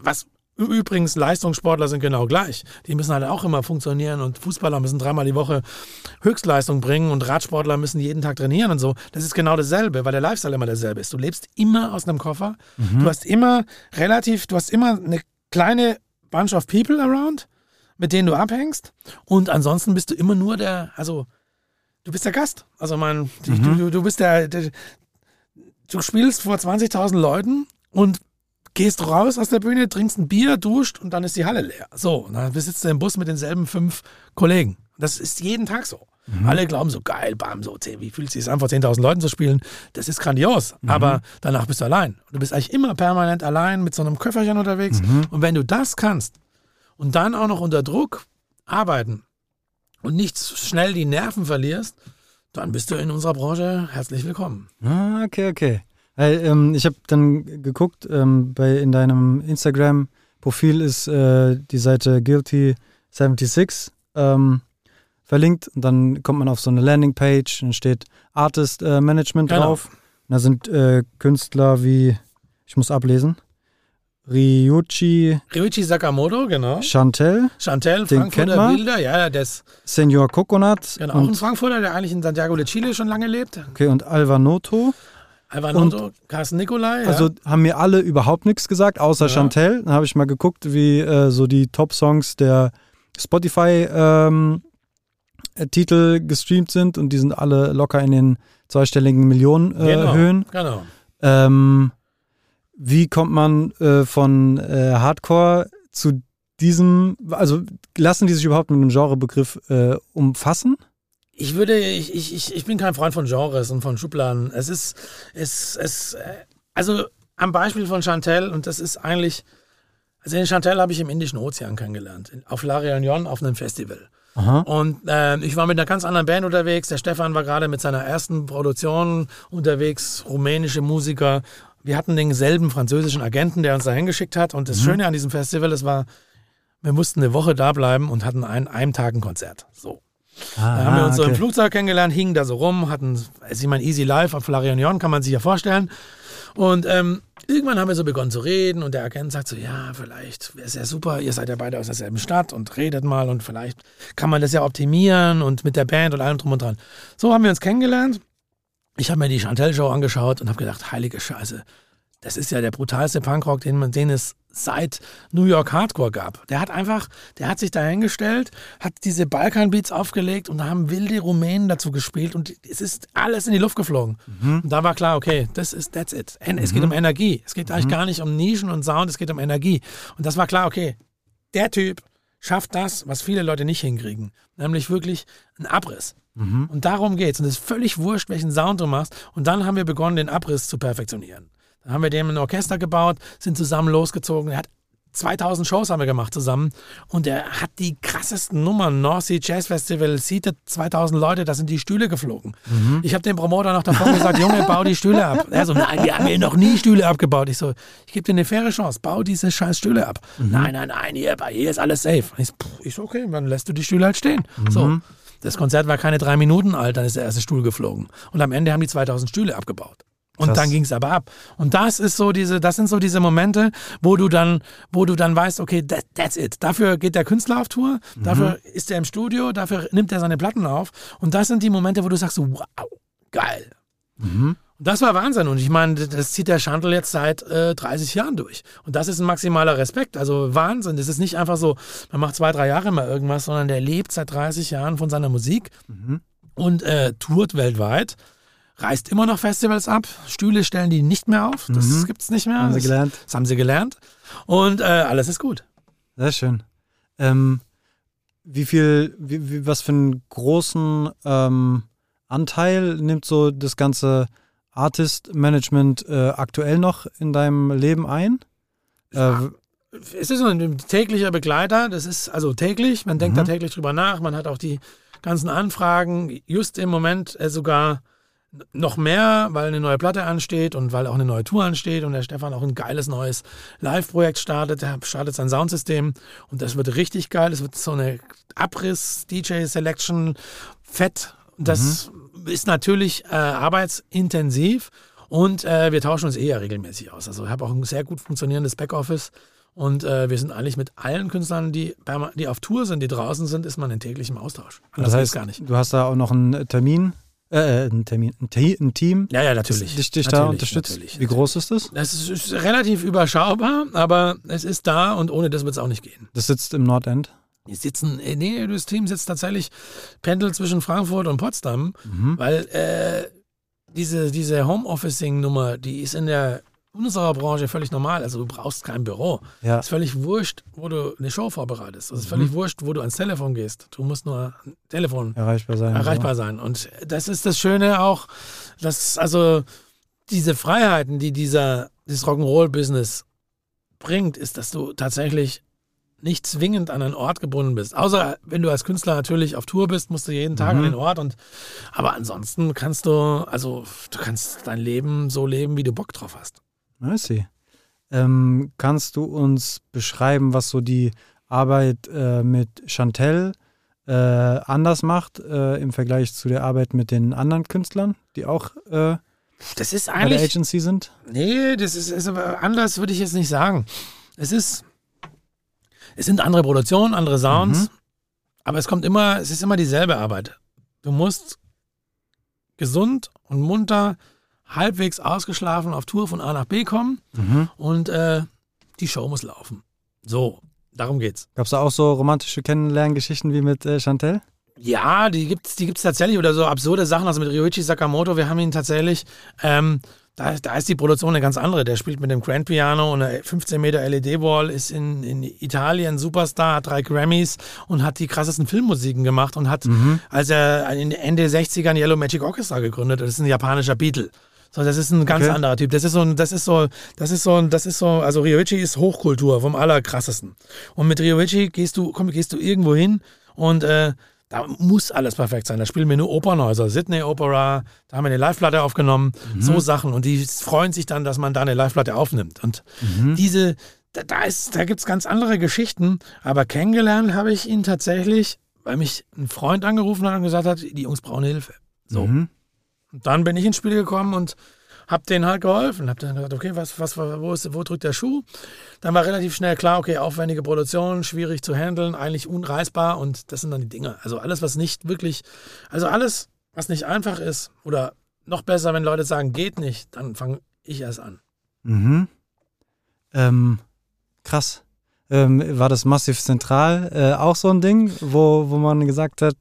C: was übrigens Leistungssportler sind genau gleich. Die müssen halt auch immer funktionieren und Fußballer müssen dreimal die Woche Höchstleistung bringen und Radsportler müssen jeden Tag trainieren und so. Das ist genau dasselbe, weil der Lifestyle immer derselbe ist. Du lebst immer aus einem Koffer. Du hast immer relativ, du hast immer eine kleine Bunch of People around, mit denen du abhängst und ansonsten bist du immer nur der, also du bist der Gast. Also mein, du, du, du bist der, der du spielst vor 20.000 Leuten und gehst raus aus der Bühne, trinkst ein Bier, duscht und dann ist die Halle leer. So, und dann sitzt du im Bus mit denselben fünf Kollegen. Das ist jeden Tag so. Alle glauben so, geil, bam, so, zehn, wie fühlt es sich an, vor 10.000 Leuten zu spielen? Das ist grandios. Aber danach bist du allein. Du bist eigentlich immer permanent allein mit so einem Köfferchen unterwegs. Und wenn du das kannst und dann auch noch unter Druck arbeiten und nicht schnell die Nerven verlierst, dann bist du in unserer Branche herzlich willkommen.
A: Ah, okay, okay. Weil, ähm, ich habe dann geguckt, ähm, bei, in deinem Instagram-Profil ist äh, die Seite Guilty76 ähm, verlinkt und dann kommt man auf so eine Landingpage und steht Artist äh, Management
C: Genau.
A: drauf. Und da sind äh, Künstler wie, ich muss ablesen, Ryuichi
C: Ryuichi Sakamoto, genau.
A: Chantel,
C: Chantel,
A: Den
C: Frankfurter. Bilder, ja, der ist
A: Senor Coconut
C: genau, auch ein
A: und,
C: Frankfurter, der eigentlich in Santiago de Chile schon lange lebt.
A: okay, und Alva Noto.
C: Alvanoto, Carsten Nicolai. Ja.
A: Also haben mir alle überhaupt nichts gesagt, außer
C: Ja.
A: Chantel. Dann habe ich mal geguckt, wie äh, so die Top-Songs der Spotify-Titel gestreamt sind und die sind alle locker in den zweistelligen Millionen äh,
C: genau,
A: Höhen.
C: Genau.
A: Ähm, wie kommt man äh, von äh, Hardcore zu diesem, also lassen die sich überhaupt mit einem Genrebegriff äh, umfassen?
C: Ich würde, ich, ich, ich, bin kein Freund von Genres und von Schubladen. Es ist, es, es, äh, also am Beispiel von Chantel, und das ist eigentlich, also den Chantel habe ich im Indischen Ozean kennengelernt, auf La Réunion auf einem Festival.
A: Aha.
C: Und äh, ich war mit einer ganz anderen Band unterwegs. Der Stefan war gerade mit seiner ersten Produktion unterwegs, rumänische Musiker. Wir hatten denselben französischen Agenten, der uns da hingeschickt hat. Und das Schöne an diesem Festival, das war, wir mussten eine Woche da bleiben und hatten ein, einem Tag ein Konzert. So. Da haben wir uns so im Flugzeug kennengelernt, hingen da so rum, hatten, also ich meine, Easy Life auf La Réunion, kann man sich ja vorstellen. Und ähm, irgendwann haben wir so begonnen zu reden und der Agent sagt so, ja, vielleicht wäre es ja super, ihr seid ja beide aus derselben Stadt und redet mal und vielleicht kann man das ja optimieren und mit der Band und allem drum und dran. So haben wir uns kennengelernt. Ich habe mir die Chantel-Show angeschaut und habe gedacht, heilige Scheiße, das ist ja der brutalste Punkrock, den, man, den es seit New York Hardcore gab. Der hat einfach, der hat sich da hingestellt, hat diese Balkan-Beats aufgelegt und da haben wilde Rumänen dazu gespielt und es ist alles in die Luft geflogen. Und da war klar, okay, das ist, that's it. Es geht um Energie. Es geht eigentlich gar nicht um Nischen und Sound, es geht um Energie. Und das war klar, okay, der Typ schafft das, was viele Leute nicht hinkriegen, nämlich wirklich einen Abriss.
A: Mhm.
C: Und darum geht's. Und es ist völlig wurscht, welchen Sound du machst. Und dann haben wir begonnen, den Abriss zu perfektionieren. Dann haben wir dem ein Orchester gebaut, sind zusammen losgezogen. Er hat 2000 Shows haben wir gemacht zusammen und er hat die krassesten Nummern. North Sea Jazz Festival seatet 2000 Leute, da sind die Stühle geflogen. Ich habe dem Promoter noch davor gesagt, Junge, bau die Stühle ab. Er so, nein, wir haben hier noch nie Stühle abgebaut. Ich so, ich gebe dir eine faire Chance, bau diese scheiß Stühle ab. Nein, nein, nein, hier, hier ist alles safe. Ich so, ich so, okay, dann lässt du die Stühle halt stehen. So. Das Konzert war keine drei Minuten alt, dann ist der erste Stuhl geflogen. Und am Ende haben die 2000 Stühle abgebaut. Und
A: Krass.
C: dann ging es aber ab. Und das ist so diese, das sind so diese Momente, wo du dann, wo du dann weißt, okay, that, that's it. Dafür geht der Künstler auf Tour, dafür ist er im Studio, dafür nimmt er seine Platten auf. Und das sind die Momente, wo du sagst, wow, geil. Und das war Wahnsinn. Und ich meine, das zieht der Chantel jetzt seit äh, 30 Jahren durch. Und das ist ein maximaler Respekt. Also Wahnsinn. Das ist nicht einfach so, man macht zwei, drei Jahre mal irgendwas, sondern der lebt seit 30 Jahren von seiner Musik und äh, tourt weltweit. Reist immer noch Festivals ab. Stühle stellen die nicht mehr auf. Das gibt's nicht mehr.
A: Haben sie
C: das,
A: gelernt.
C: Das haben sie gelernt. Und äh, alles ist gut.
A: Sehr schön. Ähm, wie viel, wie, wie, was für einen großen ähm, Anteil nimmt so das ganze Artist-Management äh, aktuell noch in deinem Leben ein? Äh,
C: es ist ein täglicher Begleiter, das ist also täglich, man denkt
A: Mhm.
C: da täglich drüber nach, man hat auch die ganzen Anfragen, just im Moment äh, sogar noch mehr, weil eine neue Platte ansteht und weil auch eine neue Tour ansteht und der Stefan auch ein geiles neues Live-Projekt startet, er startet sein Soundsystem und das wird richtig geil, es wird so eine Abriss-DJ-Selection, fett, das ist natürlich äh, arbeitsintensiv und äh, wir tauschen uns eh ja regelmäßig aus. Also ich habe auch ein sehr gut funktionierendes Backoffice und äh, wir sind eigentlich mit allen Künstlern, die, die auf Tour sind, die draußen sind, ist man in täglichem Austausch. Anders
A: das heißt,
C: gar nicht.
A: du hast da auch noch einen Termin, äh, einen Termin, ein, Te ein Team,
C: Ja, ja,
A: das
C: natürlich.
A: dich, dich da unterstützt.
C: natürlich,
A: Wie groß ist das?
C: Das ist, ist relativ überschaubar, aber es ist da und ohne das wird es auch nicht gehen.
A: Das sitzt im Nordend.
C: Die sitzen, äh, nee, das Team sitzt tatsächlich, pendelt zwischen Frankfurt und Potsdam,
A: Mhm.
C: weil äh, diese, diese Homeofficing-Nummer, die ist in der unserer Branche völlig normal. Also du brauchst kein Büro.
A: Ja.
C: Es ist völlig wurscht, wo du eine Show vorbereitest. Es ist
A: Mhm.
C: völlig wurscht, wo du ans Telefon gehst. Du musst nur ein Telefon
A: Erreichbar sein.
C: erreichbar sein. Und das ist das Schöne auch, dass also diese Freiheiten, die dieser, dieses Rock'n'Roll-Business bringt, ist, dass du tatsächlich nicht zwingend an einen Ort gebunden bist. Außer wenn du als Künstler natürlich auf Tour bist, musst du jeden Tag
A: Mhm.
C: an den Ort und aber ansonsten kannst du, also du kannst dein Leben so leben, wie du Bock drauf hast.
A: See. Ähm, kannst du uns beschreiben, was so die Arbeit äh, mit Chantel äh, anders macht äh, im Vergleich zu der Arbeit mit den anderen Künstlern, die auch äh,
C: Das ist
A: bei der
C: eigentlich
A: Agency sind?
C: Nee, das ist, ist aber anders, würde ich jetzt nicht sagen. Es ist, es sind andere Produktionen, andere Sounds,
A: Mhm.
C: aber es kommt immer, es ist immer dieselbe Arbeit. Du musst gesund und munter, halbwegs ausgeschlafen auf Tour von A nach B kommen
A: Mhm.
C: und äh, die Show muss laufen. So, darum geht's.
A: Gab es da auch so romantische Kennenlerngeschichten wie mit äh, Chantel?
C: Ja, die gibt's, die gibt's tatsächlich oder so absurde Sachen. Also mit Ryuichi Sakamoto, wir haben ihn tatsächlich, ähm, da, da ist die Produktion eine ganz andere. Der spielt mit dem Grand Piano und einer 15 Meter LED-Wall, ist in, in Italien Superstar, hat drei Grammys und hat die krassesten Filmmusiken gemacht und hat, als er in Ende 60ern Yellow Magic Orchestra gegründet, das ist ein japanischer Beatle. So, das ist ein ganz
A: Okay.
C: anderer Typ. Das ist so, ein- das ist so, das ist so, das ist so, also Ryoichi ist Hochkultur vom allerkrassesten. Und mit Ryoichi gehst du, komm, gehst du irgendwo hin und äh, da muss alles perfekt sein. Da spielen wir nur Opernhäuser, Sydney Opera, da haben wir eine Live-Platte aufgenommen, so Sachen. Und die freuen sich dann, dass man da eine Live-Platte aufnimmt. Und diese, da, da, ist, da gibt es ganz andere Geschichten. Aber kennengelernt habe ich ihn tatsächlich, weil mich ein Freund angerufen hat und gesagt hat, die Jungs brauchen Hilfe. So.
A: Mhm.
C: Und dann bin ich ins Spiel gekommen und hab denen halt geholfen. Hab dann gesagt, okay, was, was, wo, ist, wo drückt der Schuh? Dann war relativ schnell klar, okay, aufwendige Produktion, schwierig zu handeln, eigentlich unreißbar und das sind dann die Dinge. Also alles, was nicht wirklich, also alles, was nicht einfach ist oder noch besser, wenn Leute sagen, geht nicht, dann fange ich erst an.
A: Mhm. Ähm, krass. Ähm, war das Massiv Zentral äh, auch so ein Ding, wo, wo man gesagt hat,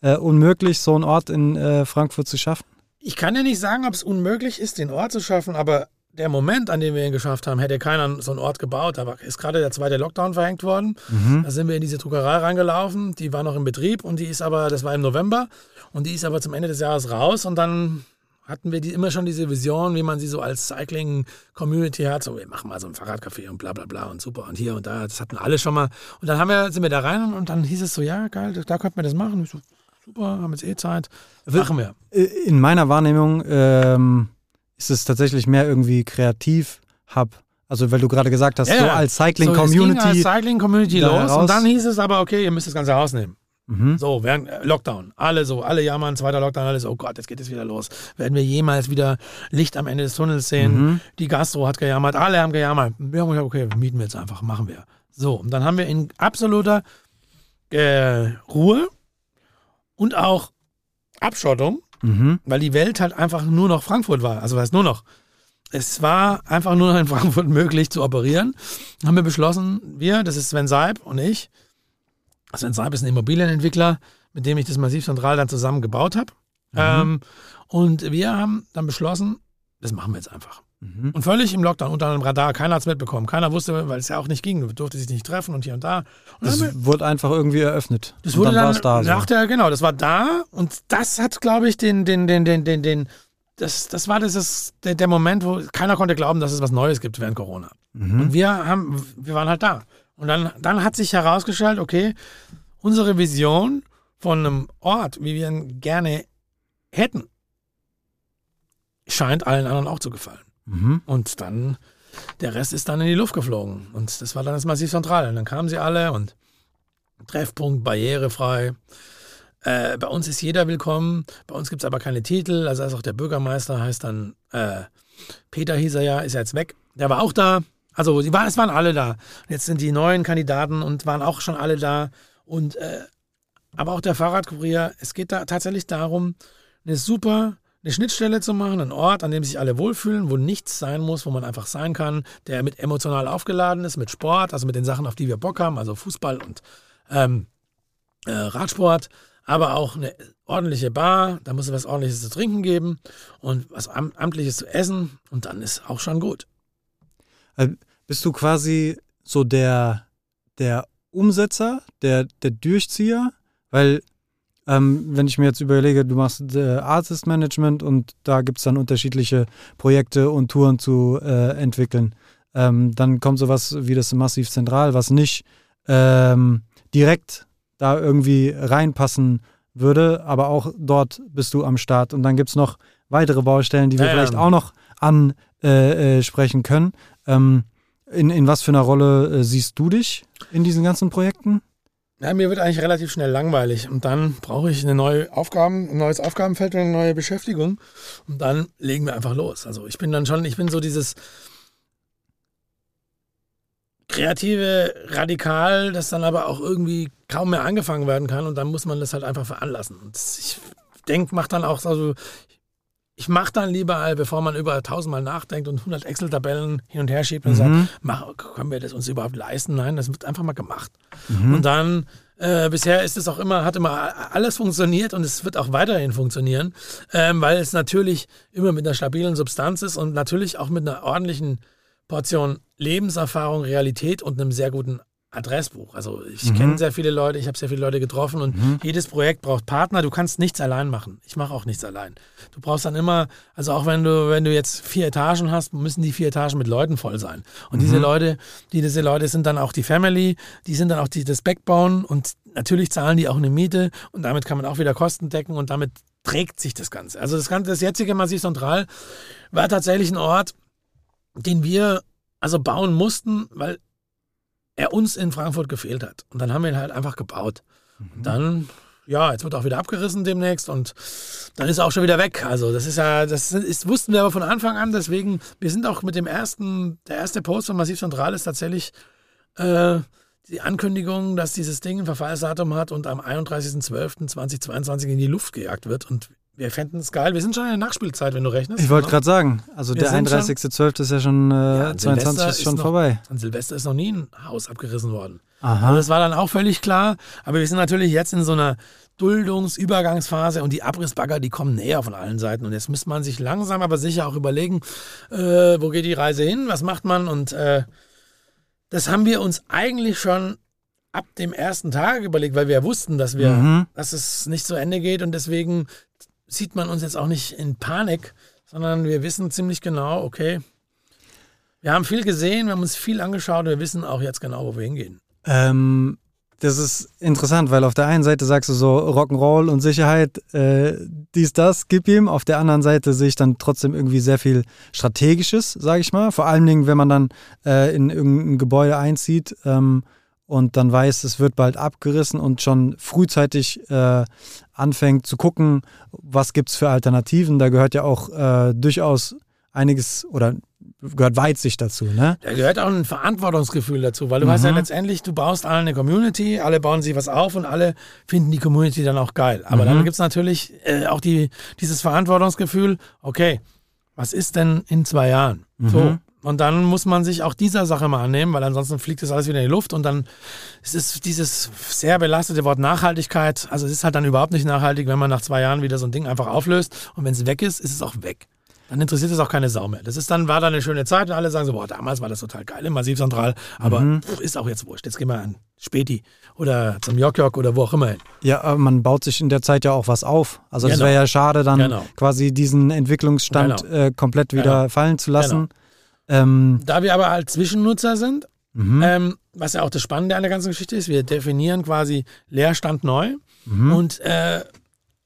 A: äh, unmöglich, so einen Ort in äh, Frankfurt zu schaffen?
C: Ich kann ja nicht sagen, ob es unmöglich ist, den Ort zu schaffen, aber der Moment, an dem wir ihn geschafft haben, hätte keiner so einen Ort gebaut. Da ist gerade der zweite Lockdown verhängt worden.
A: Mhm.
C: Da sind wir in diese Druckerei reingelaufen. Die war noch im Betrieb und die ist aber, das war im November, und die ist aber zum Ende des Jahres raus. Und dann hatten wir die, immer schon diese Vision, wie man sie so als Cycling-Community hat. So, wir machen mal so ein Fahrradcafé und bla bla bla und super und hier und da. Das hatten alle schon mal. Und dann haben wir, sind wir da rein und dann hieß es so, ja, geil, da könnten wir das machen. Ich so, super, haben jetzt eh Zeit. Machen wir.
A: In meiner Wahrnehmung ähm, ist es tatsächlich mehr irgendwie Kreativ-Hub. Also, weil du gerade gesagt hast,
C: Ja,
A: so als
C: So, es ging
A: Cycling-Community.
C: als Cycling-Community
A: da
C: los
A: heraus.
C: und dann hieß es aber, okay, ihr müsst das ganze Haus nehmen.
A: mhm.
C: So, während äh, Lockdown, alle so, alle jammern, zweiter Lockdown, alles, oh Gott, jetzt geht es wieder los. Werden wir jemals wieder Licht am Ende des Tunnels sehen?
A: Mhm.
C: Die Gastro hat gejammert, alle haben gejammert. Wir haben gesagt, okay, mieten wir jetzt einfach, machen wir. So, und dann haben wir in absoluter äh, Ruhe und auch Abschottung,
A: Mhm.
C: weil die Welt halt einfach nur noch Frankfurt war. Also was nur noch. Es war einfach nur noch in Frankfurt möglich zu operieren. Dann haben wir beschlossen, wir, das ist Sven Seib und ich. Sven Seib ist ein Immobilienentwickler, mit dem ich das Massiv Zentral dann zusammen gebaut habe. Ähm, und wir haben dann beschlossen, das machen wir jetzt einfach.
A: Mhm.
C: Und völlig im Lockdown, unter einem Radar, keiner hat es mitbekommen. Keiner wusste, weil es ja auch nicht ging, durfte sich nicht treffen und hier und da. Und
A: Das
C: wir-
A: wurde einfach irgendwie eröffnet.
C: das
A: Und
C: wurde
A: dann
C: dann,
A: war es da. So.
C: nach der, genau, das war da und das hat, glaube ich, den, den, den, den, den, den, das, das war das, ist der, der Moment, wo keiner konnte glauben, dass es was Neues gibt während Corona.
A: Mhm.
C: Und wir haben, wir waren halt da. Und dann, dann hat sich herausgestellt, okay, unsere Vision von einem Ort, wie wir ihn gerne hätten, scheint allen anderen auch zu gefallen.
A: Mhm.
C: Und dann, der Rest ist dann in die Luft geflogen. Und das war dann das Massiv Zentral. Und dann kamen sie alle und Treffpunkt, barrierefrei. Äh, bei uns ist jeder willkommen. Bei uns gibt es aber keine Titel. Also ist auch der Bürgermeister heißt dann, äh, Peter hieß er ja, ist jetzt weg. Der war auch da. Also die war, es waren alle da. Jetzt sind die neuen Kandidaten und waren auch schon alle da. Und äh, aber auch der Fahrradkurier, es geht da tatsächlich darum, eine super eine Schnittstelle zu machen, einen Ort, an dem sich alle wohlfühlen, wo nichts sein muss, wo man einfach sein kann, der mit emotional aufgeladen ist, mit Sport, also mit den Sachen, auf die wir Bock haben, also Fußball und ähm, äh, Radsport, aber auch eine ordentliche Bar, da muss es was ordentliches zu trinken geben und was am, amtliches zu essen und dann ist auch schon gut.
A: Bist du quasi so der, der Umsetzer, der, der Durchzieher? Weil, ähm, wenn ich mir jetzt überlege, du machst äh, Artist Management und da gibt es dann unterschiedliche Projekte und Touren zu äh, entwickeln, ähm, dann kommt sowas wie das Massiv Zentral, was nicht ähm, direkt da irgendwie reinpassen würde, aber auch dort bist du am Start. Und dann gibt es noch weitere Baustellen, die wir
C: Ja, ja.
A: vielleicht auch noch ansprechen äh, äh, können. Ähm, in, in was für einer Rolle äh, siehst du dich in diesen ganzen Projekten?
C: Ja, mir wird eigentlich relativ schnell langweilig und dann brauche ich eine neue Aufgaben, ein neues Aufgabenfeld und eine neue Beschäftigung und dann legen wir einfach los. Also ich bin dann schon, ich bin so dieses kreative Radikal, das dann aber auch irgendwie kaum mehr angefangen werden kann und dann muss man das halt einfach veranlassen. Und ich denke, mach dann auch, also ich mache dann lieber, äh, bevor man über tausendmal nachdenkt und 100 Excel-Tabellen hin und her schiebt und sagt,
A: Mhm.
C: mach, können wir das uns überhaupt leisten? Nein, das wird einfach mal gemacht.
A: Mhm.
C: Und dann, äh, bisher ist es auch immer, hat immer alles funktioniert und es wird auch weiterhin funktionieren, ähm, weil es natürlich immer mit einer stabilen Substanz ist und natürlich auch mit einer ordentlichen Portion Lebenserfahrung, Realität und einem sehr guten Adressbuch. Also ich
A: Mhm.
C: kenne sehr viele Leute, ich habe sehr viele Leute getroffen und
A: Mhm.
C: jedes Projekt braucht Partner. Du kannst nichts allein machen. Ich mache auch nichts allein. Du brauchst dann immer, also auch wenn du, wenn du jetzt vier Etagen hast, müssen die vier Etagen mit Leuten voll sein. Und diese
A: Mhm.
C: Leute, die, diese Leute sind dann auch die Family, die sind dann auch die, das Backbone und natürlich zahlen die auch eine Miete und damit kann man auch wieder Kosten decken und damit trägt sich das Ganze. Also das ganze, das jetzige Massiv Central war tatsächlich ein Ort, den wir also bauen mussten, weil er uns in Frankfurt gefehlt hat. Und dann haben wir ihn halt einfach gebaut. Und dann, ja, jetzt wird auch wieder abgerissen demnächst und dann ist er auch schon wieder weg. Also das ist ja, das ist, wussten wir aber von Anfang an, deswegen, wir sind auch mit dem ersten, der erste Post von Massiv Zentral ist tatsächlich äh, die Ankündigung, dass dieses Ding ein Verfallsdatum hat und am 31.12.2022 in die Luft gejagt wird. Und wir fänden es geil. Wir sind schon in der Nachspielzeit, wenn du rechnest.
A: Ich wollte gerade sagen, also
C: Wir
A: der
C: sind schon-
A: 31.12. ist ja schon, äh,
C: Ja, an
A: 22
C: Silvester
A: ist schon
C: noch-
A: vorbei.
C: An Silvester ist noch nie ein Haus abgerissen worden.
A: Aha.
C: Also das war dann auch völlig klar. Aber wir sind natürlich jetzt in so einer Duldungsübergangsphase und die Abrissbagger, die kommen näher von allen Seiten. Und jetzt müsste man sich langsam aber sicher auch überlegen, äh, wo geht die Reise hin, was macht man? Und äh, das haben wir uns eigentlich schon ab dem ersten Tag überlegt, weil wir ja wussten, dass wir,
A: Mhm.
C: dass es nicht zu Ende geht und deswegen sieht man uns jetzt auch nicht in Panik, sondern wir wissen ziemlich genau, okay, wir haben viel gesehen, wir haben uns viel angeschaut wir wissen auch jetzt genau, wo wir hingehen.
A: Ähm, das ist interessant, weil auf der einen Seite sagst du so Rock'n'Roll und Sicherheit, äh, dies, das, gib ihm. Auf der anderen Seite sehe ich dann trotzdem irgendwie sehr viel Strategisches, sage ich mal. Vor allen Dingen, wenn man dann äh, in irgendein Gebäude einzieht ähm, und dann weiß, es wird bald abgerissen und schon frühzeitig äh, anfängt zu gucken, was gibt es für Alternativen. Da gehört ja auch äh, durchaus einiges oder gehört Weitsicht dazu, ne?
C: Da gehört auch ein Verantwortungsgefühl dazu, weil du hast ja
A: Mhm.
C: letztendlich, du baust alle eine Community, alle bauen sich was auf und alle finden die Community dann auch geil. Aber
A: Mhm.
C: dann gibt es natürlich äh, auch die, dieses Verantwortungsgefühl, okay, was ist denn in zwei Jahren? So. Und dann muss man sich auch dieser Sache mal annehmen, weil ansonsten fliegt das alles wieder in die Luft und dann es ist dieses sehr belastete Wort Nachhaltigkeit. Also es ist halt dann überhaupt nicht nachhaltig, wenn man nach zwei Jahren wieder so ein Ding einfach auflöst und wenn es weg ist, ist es auch weg. Dann interessiert es auch keine Sau mehr. Das ist dann, war dann eine schöne Zeit und alle sagen so, boah, damals war das total geil im Massivzentral, aber
A: Mhm.
C: pff, ist auch jetzt wurscht. Jetzt gehen wir an Späti oder zum Jok-Jok oder wo auch immer hin.
A: Ja, aber man baut sich in der Zeit ja auch was auf. Also es
C: Genau.
A: wäre ja schade, dann
C: Genau.
A: quasi diesen Entwicklungsstand
C: Genau.
A: äh, komplett wieder
C: Genau.
A: fallen zu lassen. Ähm,
C: Da wir aber als Zwischennutzer sind,
A: mhm.
C: ähm, was ja auch das Spannende an der ganzen Geschichte ist, wir definieren quasi Leerstand neu
A: Mhm.
C: und äh,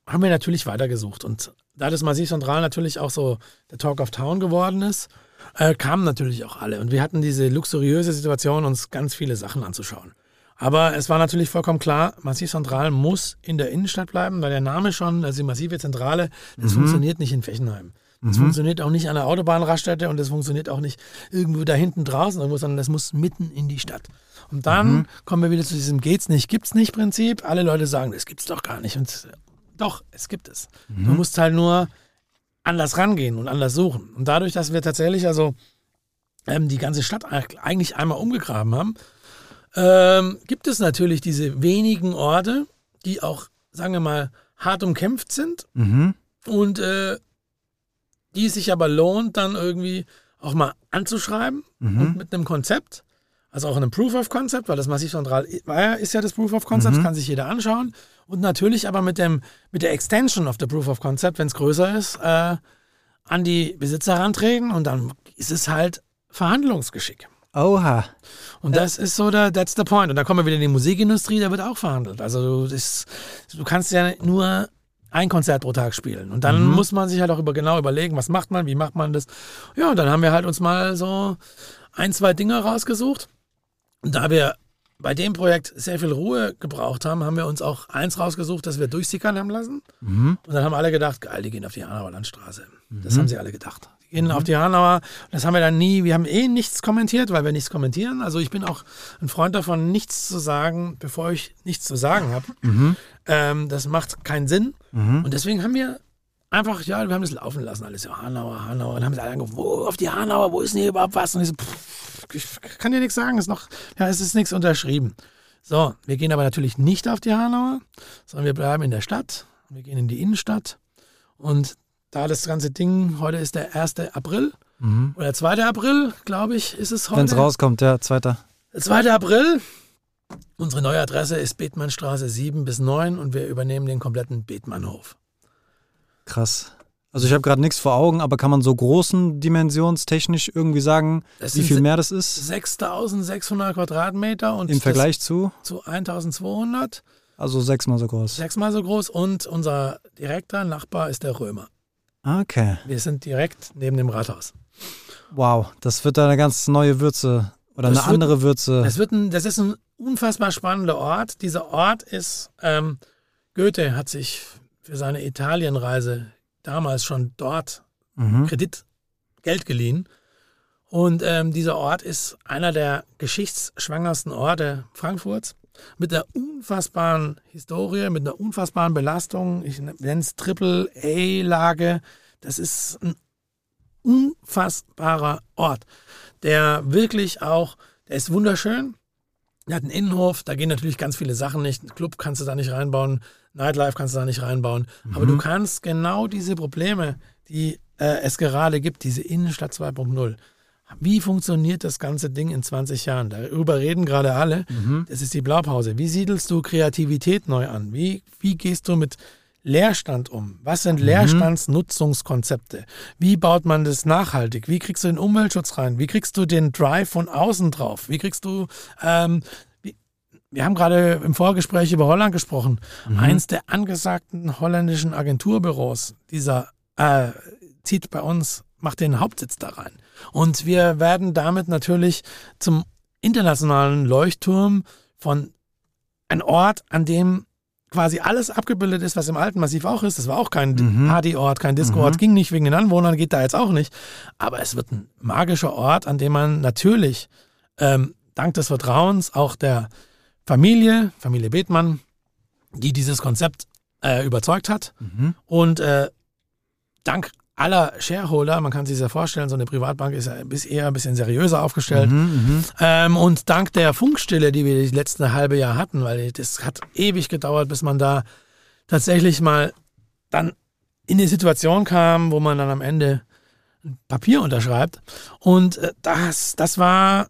C: haben wir natürlich weitergesucht. Und da das Massiv Zentral natürlich auch so der Talk of Town geworden ist, äh, kamen natürlich auch alle. Und wir hatten diese luxuriöse Situation, uns ganz viele Sachen anzuschauen. Aber es war natürlich vollkommen klar, Massiv Zentral muss in der Innenstadt bleiben, weil der Name schon, also die massive Zentrale, das funktioniert nicht in Fechenheim. Das funktioniert auch nicht an der Autobahnraststätte und das funktioniert auch nicht irgendwo da hinten draußen, irgendwo, sondern das muss mitten in die Stadt. Und dann kommen wir wieder zu diesem Geht's nicht, gibt's nicht Prinzip. Alle Leute sagen, das gibt's doch gar nicht. Und äh, doch, es gibt es. Du musst halt nur anders rangehen und anders suchen. Und dadurch, dass wir tatsächlich also ähm, die ganze Stadt eigentlich einmal umgegraben haben, ähm, gibt es natürlich diese wenigen Orte, die auch, sagen wir mal, hart umkämpft sind
A: Mhm.
C: und äh, die es sich aber lohnt, dann irgendwie auch mal anzuschreiben
A: Mhm.
C: und mit einem Konzept, also auch einem Proof of Concept, weil das Massiv Zentral war ja- ist ja das Proof of Concept,
A: Mhm.
C: kann sich jeder anschauen. Und natürlich aber mit, dem, mit der Extension of the Proof of Concept, wenn es größer ist, äh, an die Besitzer herantreten und dann ist es halt Verhandlungsgeschick.
A: Oha.
C: Und das ist so der, that's the point. Und da kommen wir wieder in die Musikindustrie, da wird auch verhandelt. Also du, das, du kannst ja nur ein Konzert pro Tag spielen. Und dann muss man sich halt auch über, genau überlegen, was macht man, wie macht man das. Ja, und dann haben wir halt uns mal so ein, zwei Dinge rausgesucht. Und da wir bei dem Projekt sehr viel Ruhe gebraucht haben, haben wir uns auch eins rausgesucht, das wir durchsickern haben lassen.
A: Mhm.
C: Und dann haben alle gedacht, geil, die gehen auf die Hanauer Landstraße. Das haben sie alle gedacht. Die gehen auf die Hanauer. Das haben wir dann nie, wir haben eh nichts kommentiert, weil wir nichts kommentieren. Also ich bin auch ein Freund davon, nichts zu sagen, bevor ich nichts zu sagen habe. Ähm, das macht keinen Sinn. Und deswegen haben wir einfach, ja, wir haben das laufen lassen, alles so Hanauer, Hanauer. Und haben sie alle angerufen, wo auf die Hanauer, wo ist denn hier überhaupt was? Und ich so, pff, ich kann dir nichts sagen, ist noch, ja, es ist nichts unterschrieben. So, wir gehen aber natürlich nicht auf die Hanauer, sondern wir bleiben in der Stadt. Wir gehen in die Innenstadt. Und da das ganze Ding, heute ist der 1. April
A: Mhm.
C: oder 2. April, glaube ich, ist es heute.
A: Wenn es rauskommt, ja, zweiter.
C: Der 2. April. Unsere neue Adresse ist Bethmannstraße 7 bis 9 und wir übernehmen den kompletten Bethmannhof.
A: Krass. Also ich habe gerade nichts vor Augen, aber kann man so großen dimensionstechnisch irgendwie sagen,
C: Das
A: wie viel mehr das ist
C: 6600 Quadratmeter und
A: im Vergleich zu?
C: zu 1200,
A: Also sechsmal so groß.
C: sechsmal so groß und unser direkter Nachbar ist der Römer.
A: Okay.
C: Wir sind direkt neben dem Rathaus.
A: Wow, das wird da eine ganz neue Würze oder
C: Das
A: eine
C: wird-
A: andere Würze.
C: Das, wird ein, das ist ein unfassbar spannender Ort. Dieser Ort ist, ähm, Goethe hat sich für seine Italienreise damals schon dort
A: Mhm.
C: Kredit, Geld geliehen. Und ähm, dieser Ort ist einer der geschichtsschwangersten Orte Frankfurts. mit einer unfassbaren Historie, mit einer unfassbaren Belastung. Ich nenne es Triple-A-Lage. Das ist ein unfassbarer Ort, der wirklich auch, der ist wunderschön. Der hat einen Innenhof, da gehen natürlich ganz viele Sachen nicht. Einen Club kannst du da nicht reinbauen, Nightlife kannst du da nicht reinbauen. Mhm. Aber du kannst genau diese Probleme, die äh, es gerade gibt, diese Innenstadt 2.0, wie funktioniert das ganze Ding in 20 Jahren? Darüber reden gerade alle. Mhm. Das ist die Blaupause. Wie siedelst du Kreativität neu an? Wie, wie gehst du mit Leerstand um? Was sind mhm. Leerstandsnutzungskonzepte? Wie baut man das nachhaltig? Wie kriegst du den Umweltschutz rein? Wie kriegst du den Drive von außen drauf? Wie kriegst du, ähm, wir haben gerade im Vorgespräch über Holland gesprochen. Mhm. Eins der angesagten holländischen Agenturbüros, dieser äh, zieht bei uns, macht den Hauptsitz da rein. Und wir werden damit natürlich zum internationalen Leuchtturm von ein Ort, an dem quasi alles abgebildet ist, was im alten Massiv auch ist. Das war auch kein mhm. Partyort, kein Discoort, mhm. ging nicht wegen den Anwohnern, geht da jetzt auch nicht. Aber es wird ein magischer Ort, an dem man natürlich ähm, dank des Vertrauens auch der Familie, Familie Bethmann, die dieses Konzept äh, überzeugt hat mhm. und äh, dank aller Shareholder, man kann sich das ja vorstellen, so eine Privatbank ist ja eher ein bisschen seriöser aufgestellt. Mhm, mhm, ähm, und dank der Funkstille, die wir das letzte halbe Jahr hatten, weil das hat ewig gedauert, bis man da tatsächlich mal dann in die Situation kam, wo man dann am Ende ein Papier unterschreibt. Und äh, das, das war,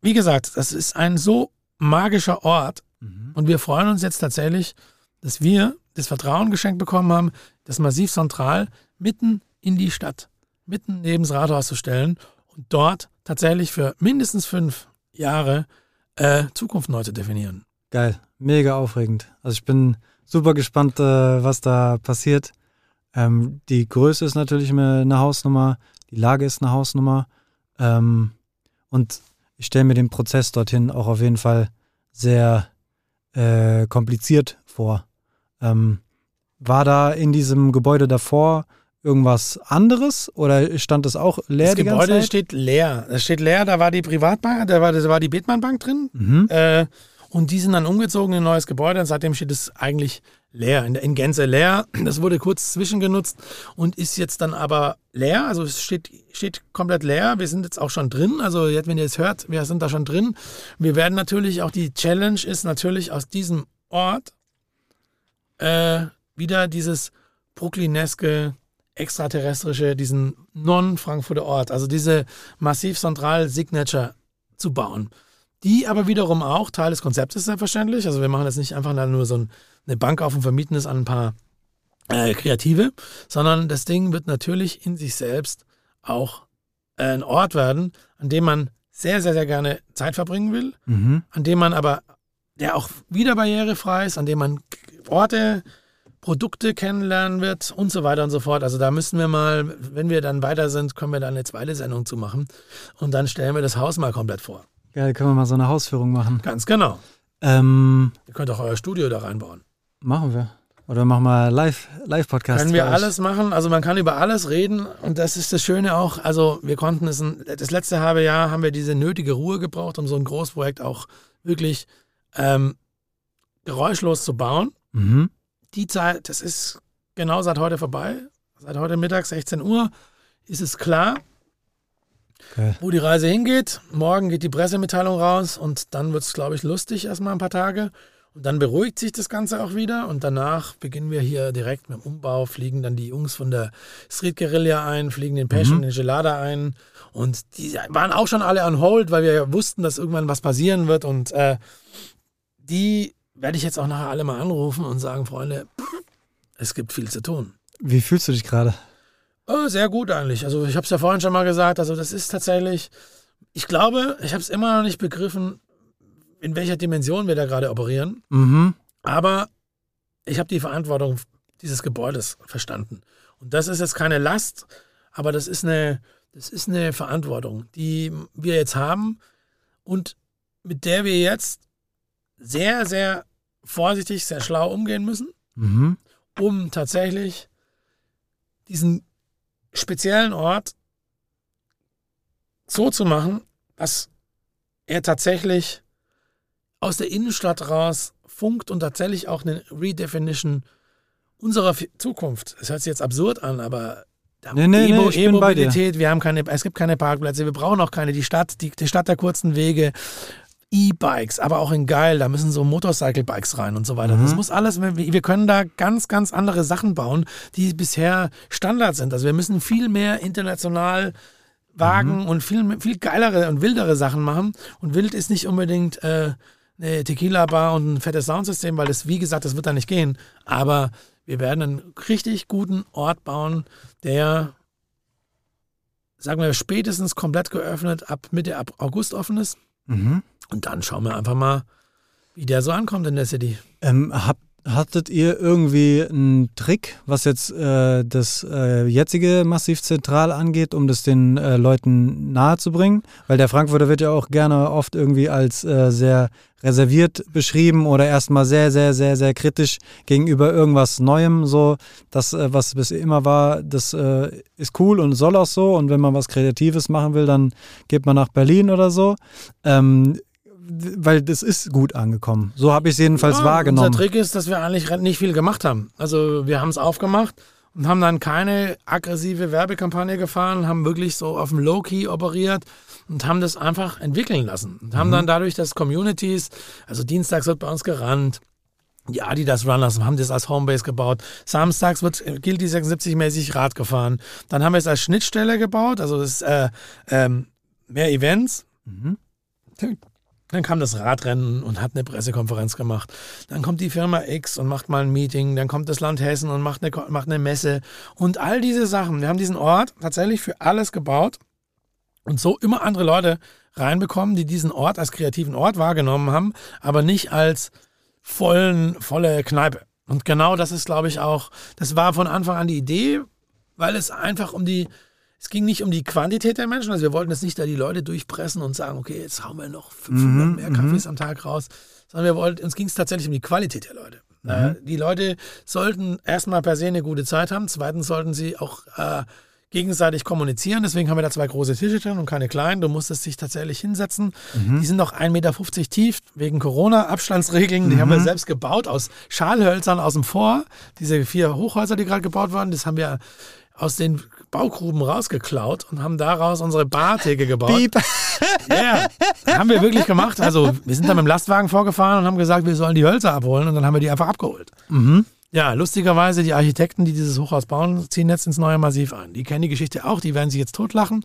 C: wie gesagt, das ist ein so magischer Ort. Mhm. Und wir freuen uns jetzt tatsächlich, dass wir das Vertrauen geschenkt bekommen haben, das Massiv Zentral mitten in die Stadt, mitten neben das Rathaus zu stellen und dort tatsächlich für mindestens fünf Jahre äh, Zukunft neu zu definieren.
A: Geil, mega aufregend. Also ich bin super gespannt, äh, was da passiert. Ähm, die Größe ist natürlich eine Hausnummer, die Lage ist eine Hausnummer. Ähm, und ich stelle mir den Prozess dorthin auch auf jeden Fall sehr äh, kompliziert vor. Ähm, war da in diesem Gebäude davor irgendwas anderes oder stand das auch leer
C: das
A: die
C: Gebäude
A: ganze Zeit?
C: steht leer. Es steht leer, da war die Privatbank, da war, da war die Bethmann Bank drin. Mhm. Äh, und die sind dann umgezogen in ein neues Gebäude und seitdem steht es eigentlich leer, in, in, Gänze leer. Das wurde kurz zwischengenutzt und ist jetzt dann aber leer. Also es steht, steht komplett leer. Wir sind jetzt auch schon drin. Also jetzt, wenn ihr es hört, wir sind da schon drin. Wir werden natürlich auch, die Challenge ist natürlich aus diesem Ort äh, wieder dieses brooklyneske extraterrestrische, diesen non-Frankfurter Ort, also diese Massiv Central Signature zu bauen. Die aber wiederum auch Teil des Konzeptes ist selbstverständlich. Also wir machen jetzt nicht einfach nur so eine Bank auf und vermieten es an ein paar äh, Kreative, sondern das Ding wird natürlich in sich selbst auch äh, ein Ort werden, an dem man sehr, sehr, sehr gerne Zeit verbringen will, mhm. an dem man aber, der auch wieder barrierefrei ist, an dem man Orte Produkte kennenlernen wird und so weiter und so fort. Also da müssen wir mal, wenn wir dann weiter sind, können wir da eine zweite Sendung zu machen und dann stellen wir das Haus mal komplett vor.
A: Ja, können wir mal so eine Hausführung machen.
C: Ganz genau.
A: Ähm,
C: Ihr könnt auch euer Studio da reinbauen.
A: Machen wir. Oder machen wir Live, Live-Podcast.
C: Können wir alles machen. Also man kann über alles reden und das ist das Schöne auch. Also wir konnten es, das letzte halbe Jahr haben wir diese nötige Ruhe gebraucht, um so ein Großprojekt auch wirklich ähm, geräuschlos zu bauen. Mhm die Zeit, das ist genau seit heute vorbei. Seit heute Mittag, 16 Uhr, ist es klar, okay. wo die Reise hingeht. Morgen geht die Pressemitteilung raus und dann wird es, glaube ich, lustig erstmal ein paar Tage. Und dann beruhigt sich das Ganze auch wieder und danach beginnen wir hier direkt mit dem Umbau, fliegen dann die Jungs von der Street Guerilla ein, fliegen den Passion, mhm. den Gelada ein und die waren auch schon alle on hold, weil wir ja wussten, dass irgendwann was passieren wird und äh, die werde ich jetzt auch nachher alle mal anrufen und sagen, Freunde, es gibt viel zu tun.
A: Wie fühlst du dich gerade?
C: Oh, sehr gut eigentlich. Also ich habe es ja vorhin schon mal gesagt. Also das ist tatsächlich, ich glaube, ich habe es immer noch nicht begriffen, in welcher Dimension wir da gerade operieren. Mhm. Aber ich habe die Verantwortung dieses Gebäudes verstanden. Und das ist jetzt keine Last, aber das ist eine, das ist eine Verantwortung, die wir jetzt haben und mit der wir jetzt sehr, sehr vorsichtig, sehr schlau umgehen müssen, mhm. um tatsächlich diesen speziellen Ort so zu machen, dass er tatsächlich aus der Innenstadt raus funkt und tatsächlich auch eine Redefinition unserer Zukunft. Das hört sich jetzt absurd an, aber
A: Nee, nee, nee, bin bei dir.
C: E-Mobilität, wir haben keine, es gibt keine Parkplätze, wir brauchen auch keine, die Stadt, die, die Stadt der kurzen Wege, E-Bikes, aber auch in geil, da müssen so Motorcycle-Bikes rein und so weiter.
A: Mhm.
C: Das muss alles, wir können da ganz, ganz andere Sachen bauen, die bisher Standard sind. Also wir müssen viel mehr international wagen
A: Mhm.
C: und viel, viel geilere und wildere Sachen machen. Und wild ist nicht unbedingt äh, eine Tequila-Bar und ein fettes Soundsystem, weil das, wie gesagt, das wird da nicht gehen. Aber wir werden einen richtig guten Ort bauen, der, sagen wir, spätestens komplett geöffnet ab Mitte ab August offen ist.
A: Mhm.
C: Und dann schauen wir einfach mal, wie der so ankommt in der City.
A: Ähm, hab, hattet ihr irgendwie einen Trick, was jetzt äh, das äh, jetzige Massiv Zentral angeht, um das den äh, Leuten nahezubringen? Weil der Frankfurter wird ja auch gerne oft irgendwie als äh, sehr reserviert beschrieben oder erstmal sehr, sehr, sehr, sehr kritisch gegenüber irgendwas Neuem. So, das, äh, was bis immer war, das äh, ist cool und soll auch so. Und wenn man was Kreatives machen will, dann geht man nach Berlin oder so. Ähm, weil das ist gut angekommen. So habe ich es jedenfalls
C: Ja,
A: wahrgenommen.
C: Unser Trick ist, dass wir eigentlich nicht viel gemacht haben. Also wir haben es aufgemacht und haben dann keine aggressive Werbekampagne gefahren, haben wirklich so auf dem Low-Key operiert und haben das einfach entwickeln lassen. Und haben dann dadurch, dass Communities, also dienstags wird bei uns gerannt, die Adidas Runners haben das als Homebase gebaut. Samstags wird äh, Guilty 76 mäßig Rad gefahren. Dann haben wir es als Schnittstelle gebaut, also das ist, äh, ähm, mehr Events.
A: Mhm.
C: Dann kam das Radrennen und hat eine Pressekonferenz gemacht. Dann kommt die Firma X und macht mal ein Meeting. Dann kommt das Land Hessen und macht eine, macht eine Messe. Und all diese Sachen. Wir haben diesen Ort tatsächlich für alles gebaut und so immer andere Leute reinbekommen, die diesen Ort als kreativen Ort wahrgenommen haben, aber nicht als vollen, volle Kneipe. Und genau das ist, glaube ich, auch, das war von Anfang an die Idee, weil es einfach um die, es ging nicht um die Quantität der Menschen, also wir wollten jetzt nicht da die Leute durchpressen und sagen, okay, jetzt hauen wir noch 500 mehr Kaffees am Tag raus, sondern wir wollten, uns ging es tatsächlich um die Qualität der Leute. Äh, die Leute sollten erstmal per se eine gute Zeit haben, zweitens sollten sie auch äh, gegenseitig kommunizieren. Deswegen haben wir da zwei große Tische drin und keine kleinen. Du musstest dich tatsächlich hinsetzen. Die sind noch 1,50 Meter tief wegen Corona-Abstandsregeln. Die haben wir selbst gebaut aus Schalhölzern aus dem Vor. Diese vier Hochhäuser, die gerade gebaut wurden, das haben wir aus den Baugruben rausgeklaut und haben daraus unsere Bartheke gebaut.
A: Piep.
C: Ja, haben wir wirklich gemacht. Also wir sind dann mit dem Lastwagen vorgefahren und haben gesagt, wir sollen die Hölzer abholen und dann haben wir die einfach abgeholt.
A: Mhm.
C: Ja, lustigerweise, die Architekten, die dieses Hochhaus bauen, ziehen jetzt ins neue Massiv ein. Die kennen die Geschichte auch, die werden sich jetzt totlachen.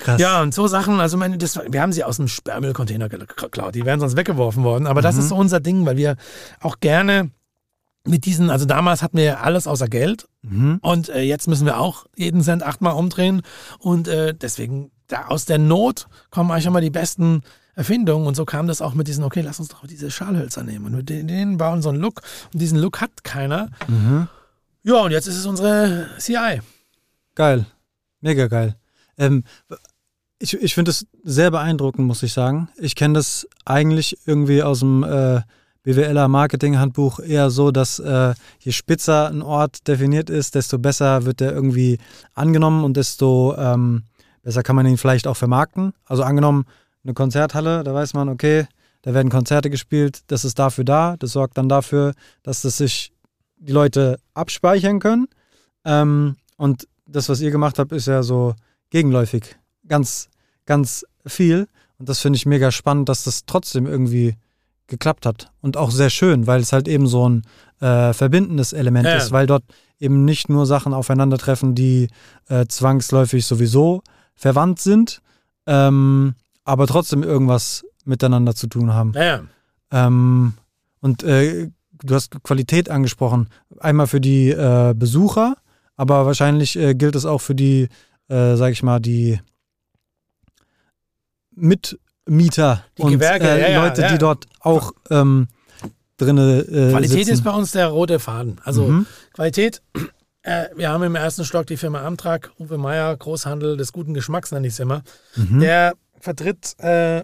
A: Krass.
C: Ja, und so Sachen, also meine, das, wir haben sie aus dem Sperrmüllcontainer ge- geklaut, die wären sonst weggeworfen worden. Aber das ist so unser Ding, weil wir auch gerne mit diesen, also damals hatten wir alles außer Geld
A: Mhm.
C: und äh, jetzt müssen wir auch jeden Cent achtmal umdrehen und äh, deswegen da aus der Not kommen eigentlich immer die besten Erfindungen und so kam das auch mit diesen, okay, lass uns doch diese Schalhölzer nehmen und mit denen, bauen so einen Look und diesen Look hat keiner.
A: Mhm.
C: Ja, und jetzt ist es unsere CI.
A: Geil. Mega geil. Ähm, ich ich finde es sehr beeindruckend, muss ich sagen. Ich kenne das eigentlich irgendwie aus dem äh, BWLer Marketing-Handbuch eher so, dass äh, je spitzer ein Ort definiert ist, desto besser wird der irgendwie angenommen und desto ähm, besser kann man ihn vielleicht auch vermarkten. Also angenommen, eine Konzerthalle, da weiß man, okay, da werden Konzerte gespielt, das ist dafür da, das sorgt dann dafür, dass das sich die Leute abspeichern können. Ähm, und das, was ihr gemacht habt, ist ja so gegenläufig. Ganz, ganz viel. Und das finde ich mega spannend, dass das trotzdem irgendwie geklappt hat. Und auch sehr schön, weil es halt eben so ein äh, verbindendes Element
C: Ja.
A: ist, weil dort eben nicht nur Sachen aufeinandertreffen, die äh, zwangsläufig sowieso verwandt sind, ähm, aber trotzdem irgendwas miteinander zu tun haben.
C: Naja,
A: Ähm, und äh, du hast Qualität angesprochen. Einmal für die äh, Besucher, aber wahrscheinlich äh, gilt es auch für die, äh, sag ich mal, die Mitmieter
C: Die
A: und
C: Gewerke,
A: äh,
C: ja,
A: Leute,
C: ja.
A: die dort auch ähm, drinne äh,
C: Qualität
A: sitzen.
C: ist bei uns der rote Faden. Also
A: Mhm.
C: Qualität, äh, wir haben im ersten Stock die Firma Amtrag, Uwe Meier, Großhandel des guten Geschmacks nenne ich es immer.
A: Mhm.
C: Der vertritt äh,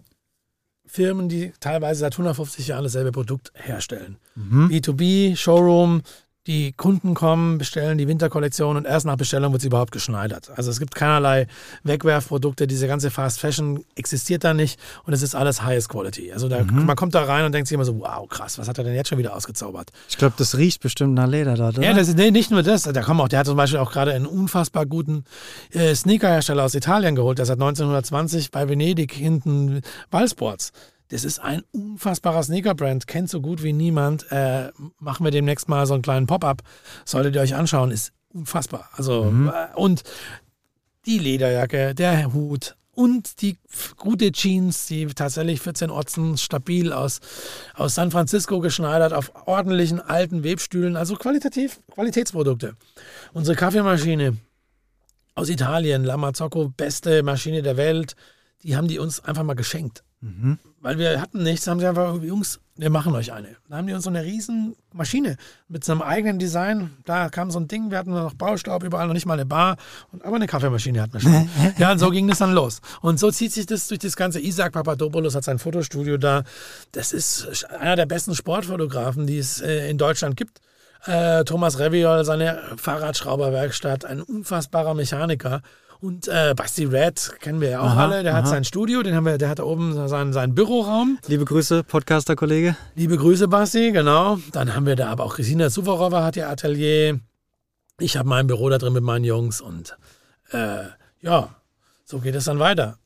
C: Firmen, die teilweise seit 150 Jahren dasselbe Produkt herstellen.
A: Mhm.
C: B2B, Showroom, die Kunden kommen, bestellen die Winterkollektion und erst nach Bestellung wird sie überhaupt geschneidert. Also es gibt keinerlei Wegwerfprodukte, diese ganze Fast Fashion existiert da nicht und es ist alles Highest Quality. Also da,
A: Mhm.
C: man kommt da rein und denkt sich immer so, wow, krass, was hat er denn jetzt schon wieder ausgezaubert?
A: Ich glaube, das riecht bestimmt nach Leder dort, oder?
C: Ja, das ist nee, nicht nur das. Da kommen auch, der hat zum Beispiel auch gerade einen unfassbar guten äh, Sneakerhersteller aus Italien geholt, der seit 1920 bei Venedig hinten Ballsports. Das ist ein unfassbarer Sneaker-Brand, kennt so gut wie niemand. Äh, machen wir demnächst mal so einen kleinen Pop-up. Solltet ihr euch anschauen, ist unfassbar. Also, äh, und die Lederjacke, der Hut und die gute Jeans, die tatsächlich 14 Ortzen stabil aus, aus San Francisco geschneidert auf ordentlichen alten Webstühlen, also qualitativ Qualitätsprodukte. Unsere Kaffeemaschine aus Italien, La Mazzocco, beste Maschine der Welt, die haben die uns einfach mal geschenkt.
A: Mhm.
C: Weil wir hatten nichts, haben sie einfach, Jungs, wir machen euch eine. Da haben die uns so eine riesen Maschine mit so einem eigenen Design. Da kam so ein Ding, wir hatten noch Baustaub überall, noch nicht mal eine Bar, und, aber eine Kaffeemaschine hatten wir schon. ja, und so ging das dann los. Und so zieht sich das durch das ganze. Isaac Papadopoulos hat sein Fotostudio da. Das ist einer der besten Sportfotografen, die es äh, in Deutschland gibt. Äh, Thomas Reviol, seine Fahrradschrauberwerkstatt, ein unfassbarer Mechaniker. Und äh, Basti Red kennen wir ja auch
A: Aha,
C: alle. Der hat
A: aha.
C: sein Studio, den haben wir, der hat da oben seinen, seinen Büroraum.
A: Liebe Grüße, Podcaster-Kollege.
C: Liebe Grüße, Basti, genau. Dann haben wir da aber auch Christina Suvorova hat ihr Atelier. Ich habe mein Büro da drin mit meinen Jungs und äh, ja, so geht es dann weiter.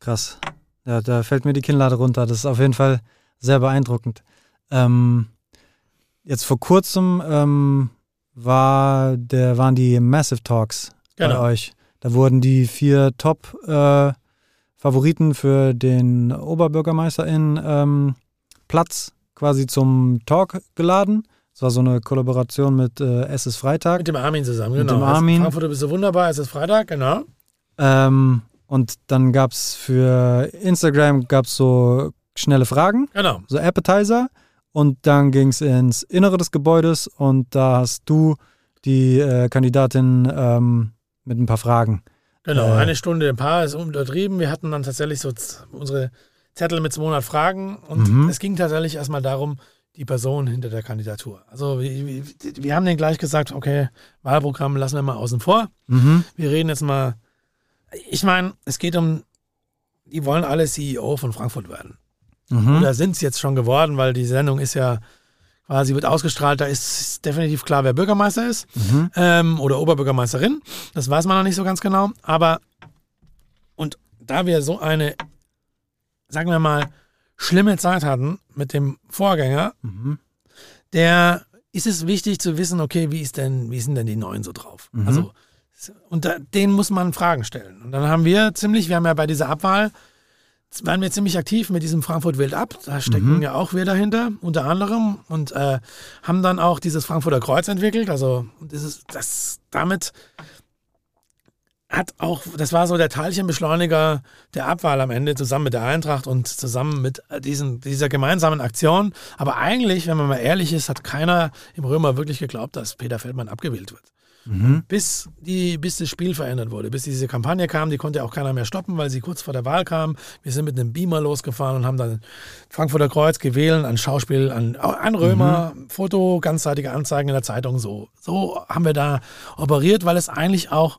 A: Krass. Ja, da fällt mir die Kinnlade runter. Das ist auf jeden Fall sehr beeindruckend. Ähm, jetzt vor kurzem ähm, war der, waren die Massive Talks bei
C: Genau.
A: euch. Da wurden die vier Top-Favoriten für den Oberbürgermeisterin ähm, Platz quasi zum Talk geladen. Es war so eine Kollaboration mit äh, Es ist Freitag.
C: Mit dem Armin zusammen,
A: Mit
C: genau.
A: dem Armin.
C: Frankfurt, du bist so wunderbar, es ist Freitag, genau.
A: Ähm, und dann gab es für Instagram gab's so schnelle Fragen,
C: Genau.
A: so Appetizer. Und dann ging es ins Innere des Gebäudes und da hast du die äh, Kandidatin ähm, mit ein paar Fragen.
C: Genau,
A: Äh.
C: eine Stunde ein paar ist untertrieben. Wir hatten dann tatsächlich so unsere Zettel mit 200 Fragen und
A: Mhm.
C: es ging tatsächlich erstmal darum, die Person hinter der Kandidatur. Also wir, wir- wir haben denen gleich gesagt, okay, Wahlprogramm lassen wir mal außen vor.
A: Mhm.
C: Wir reden jetzt mal, ich meine, es geht um, die wollen alle CEO von Frankfurt werden.
A: Mhm.
C: Oder sind es jetzt schon geworden, weil die Sendung ist ja quasi, wird ausgestrahlt, da ist definitiv klar, wer Bürgermeister ist
A: Mhm.
C: ähm, oder Oberbürgermeisterin. Das weiß man noch nicht so ganz genau. Aber und da wir so eine, sagen wir mal, schlimme Zeit hatten mit dem Vorgänger,
A: Mhm.
C: der ist es wichtig zu wissen, okay, wie ist denn, wie sind denn die Neuen so drauf?
A: Mhm.
C: Also und da, denen muss man Fragen stellen. Und dann haben wir ziemlich, wir haben ja bei dieser Abwahl waren wir ziemlich aktiv mit diesem Frankfurt wählt ab. Da stecken
A: Mhm.
C: ja auch wir dahinter, unter anderem. Und äh, haben dann auch dieses Frankfurter Kreuz entwickelt. Also das ist, das damit hat auch, das war so der Teilchenbeschleuniger der Abwahl am Ende, zusammen mit der Eintracht und zusammen mit äh, diesen, dieser gemeinsamen Aktion. Aber eigentlich, wenn man mal ehrlich ist, hat keiner im Römer wirklich geglaubt, dass Peter Feldmann abgewählt wird
A: Mhm.
C: bis, die, bis das Spiel verändert wurde, bis diese Kampagne kam, die konnte auch keiner mehr stoppen, weil sie kurz vor der Wahl kam. Wir sind mit einem Beamer losgefahren und haben dann Frankfurter Kreuz gewählt, ein Schauspiel an, an Römer, Foto, ganzseitige Anzeigen in der Zeitung. So, so haben wir da operiert, weil es eigentlich auch,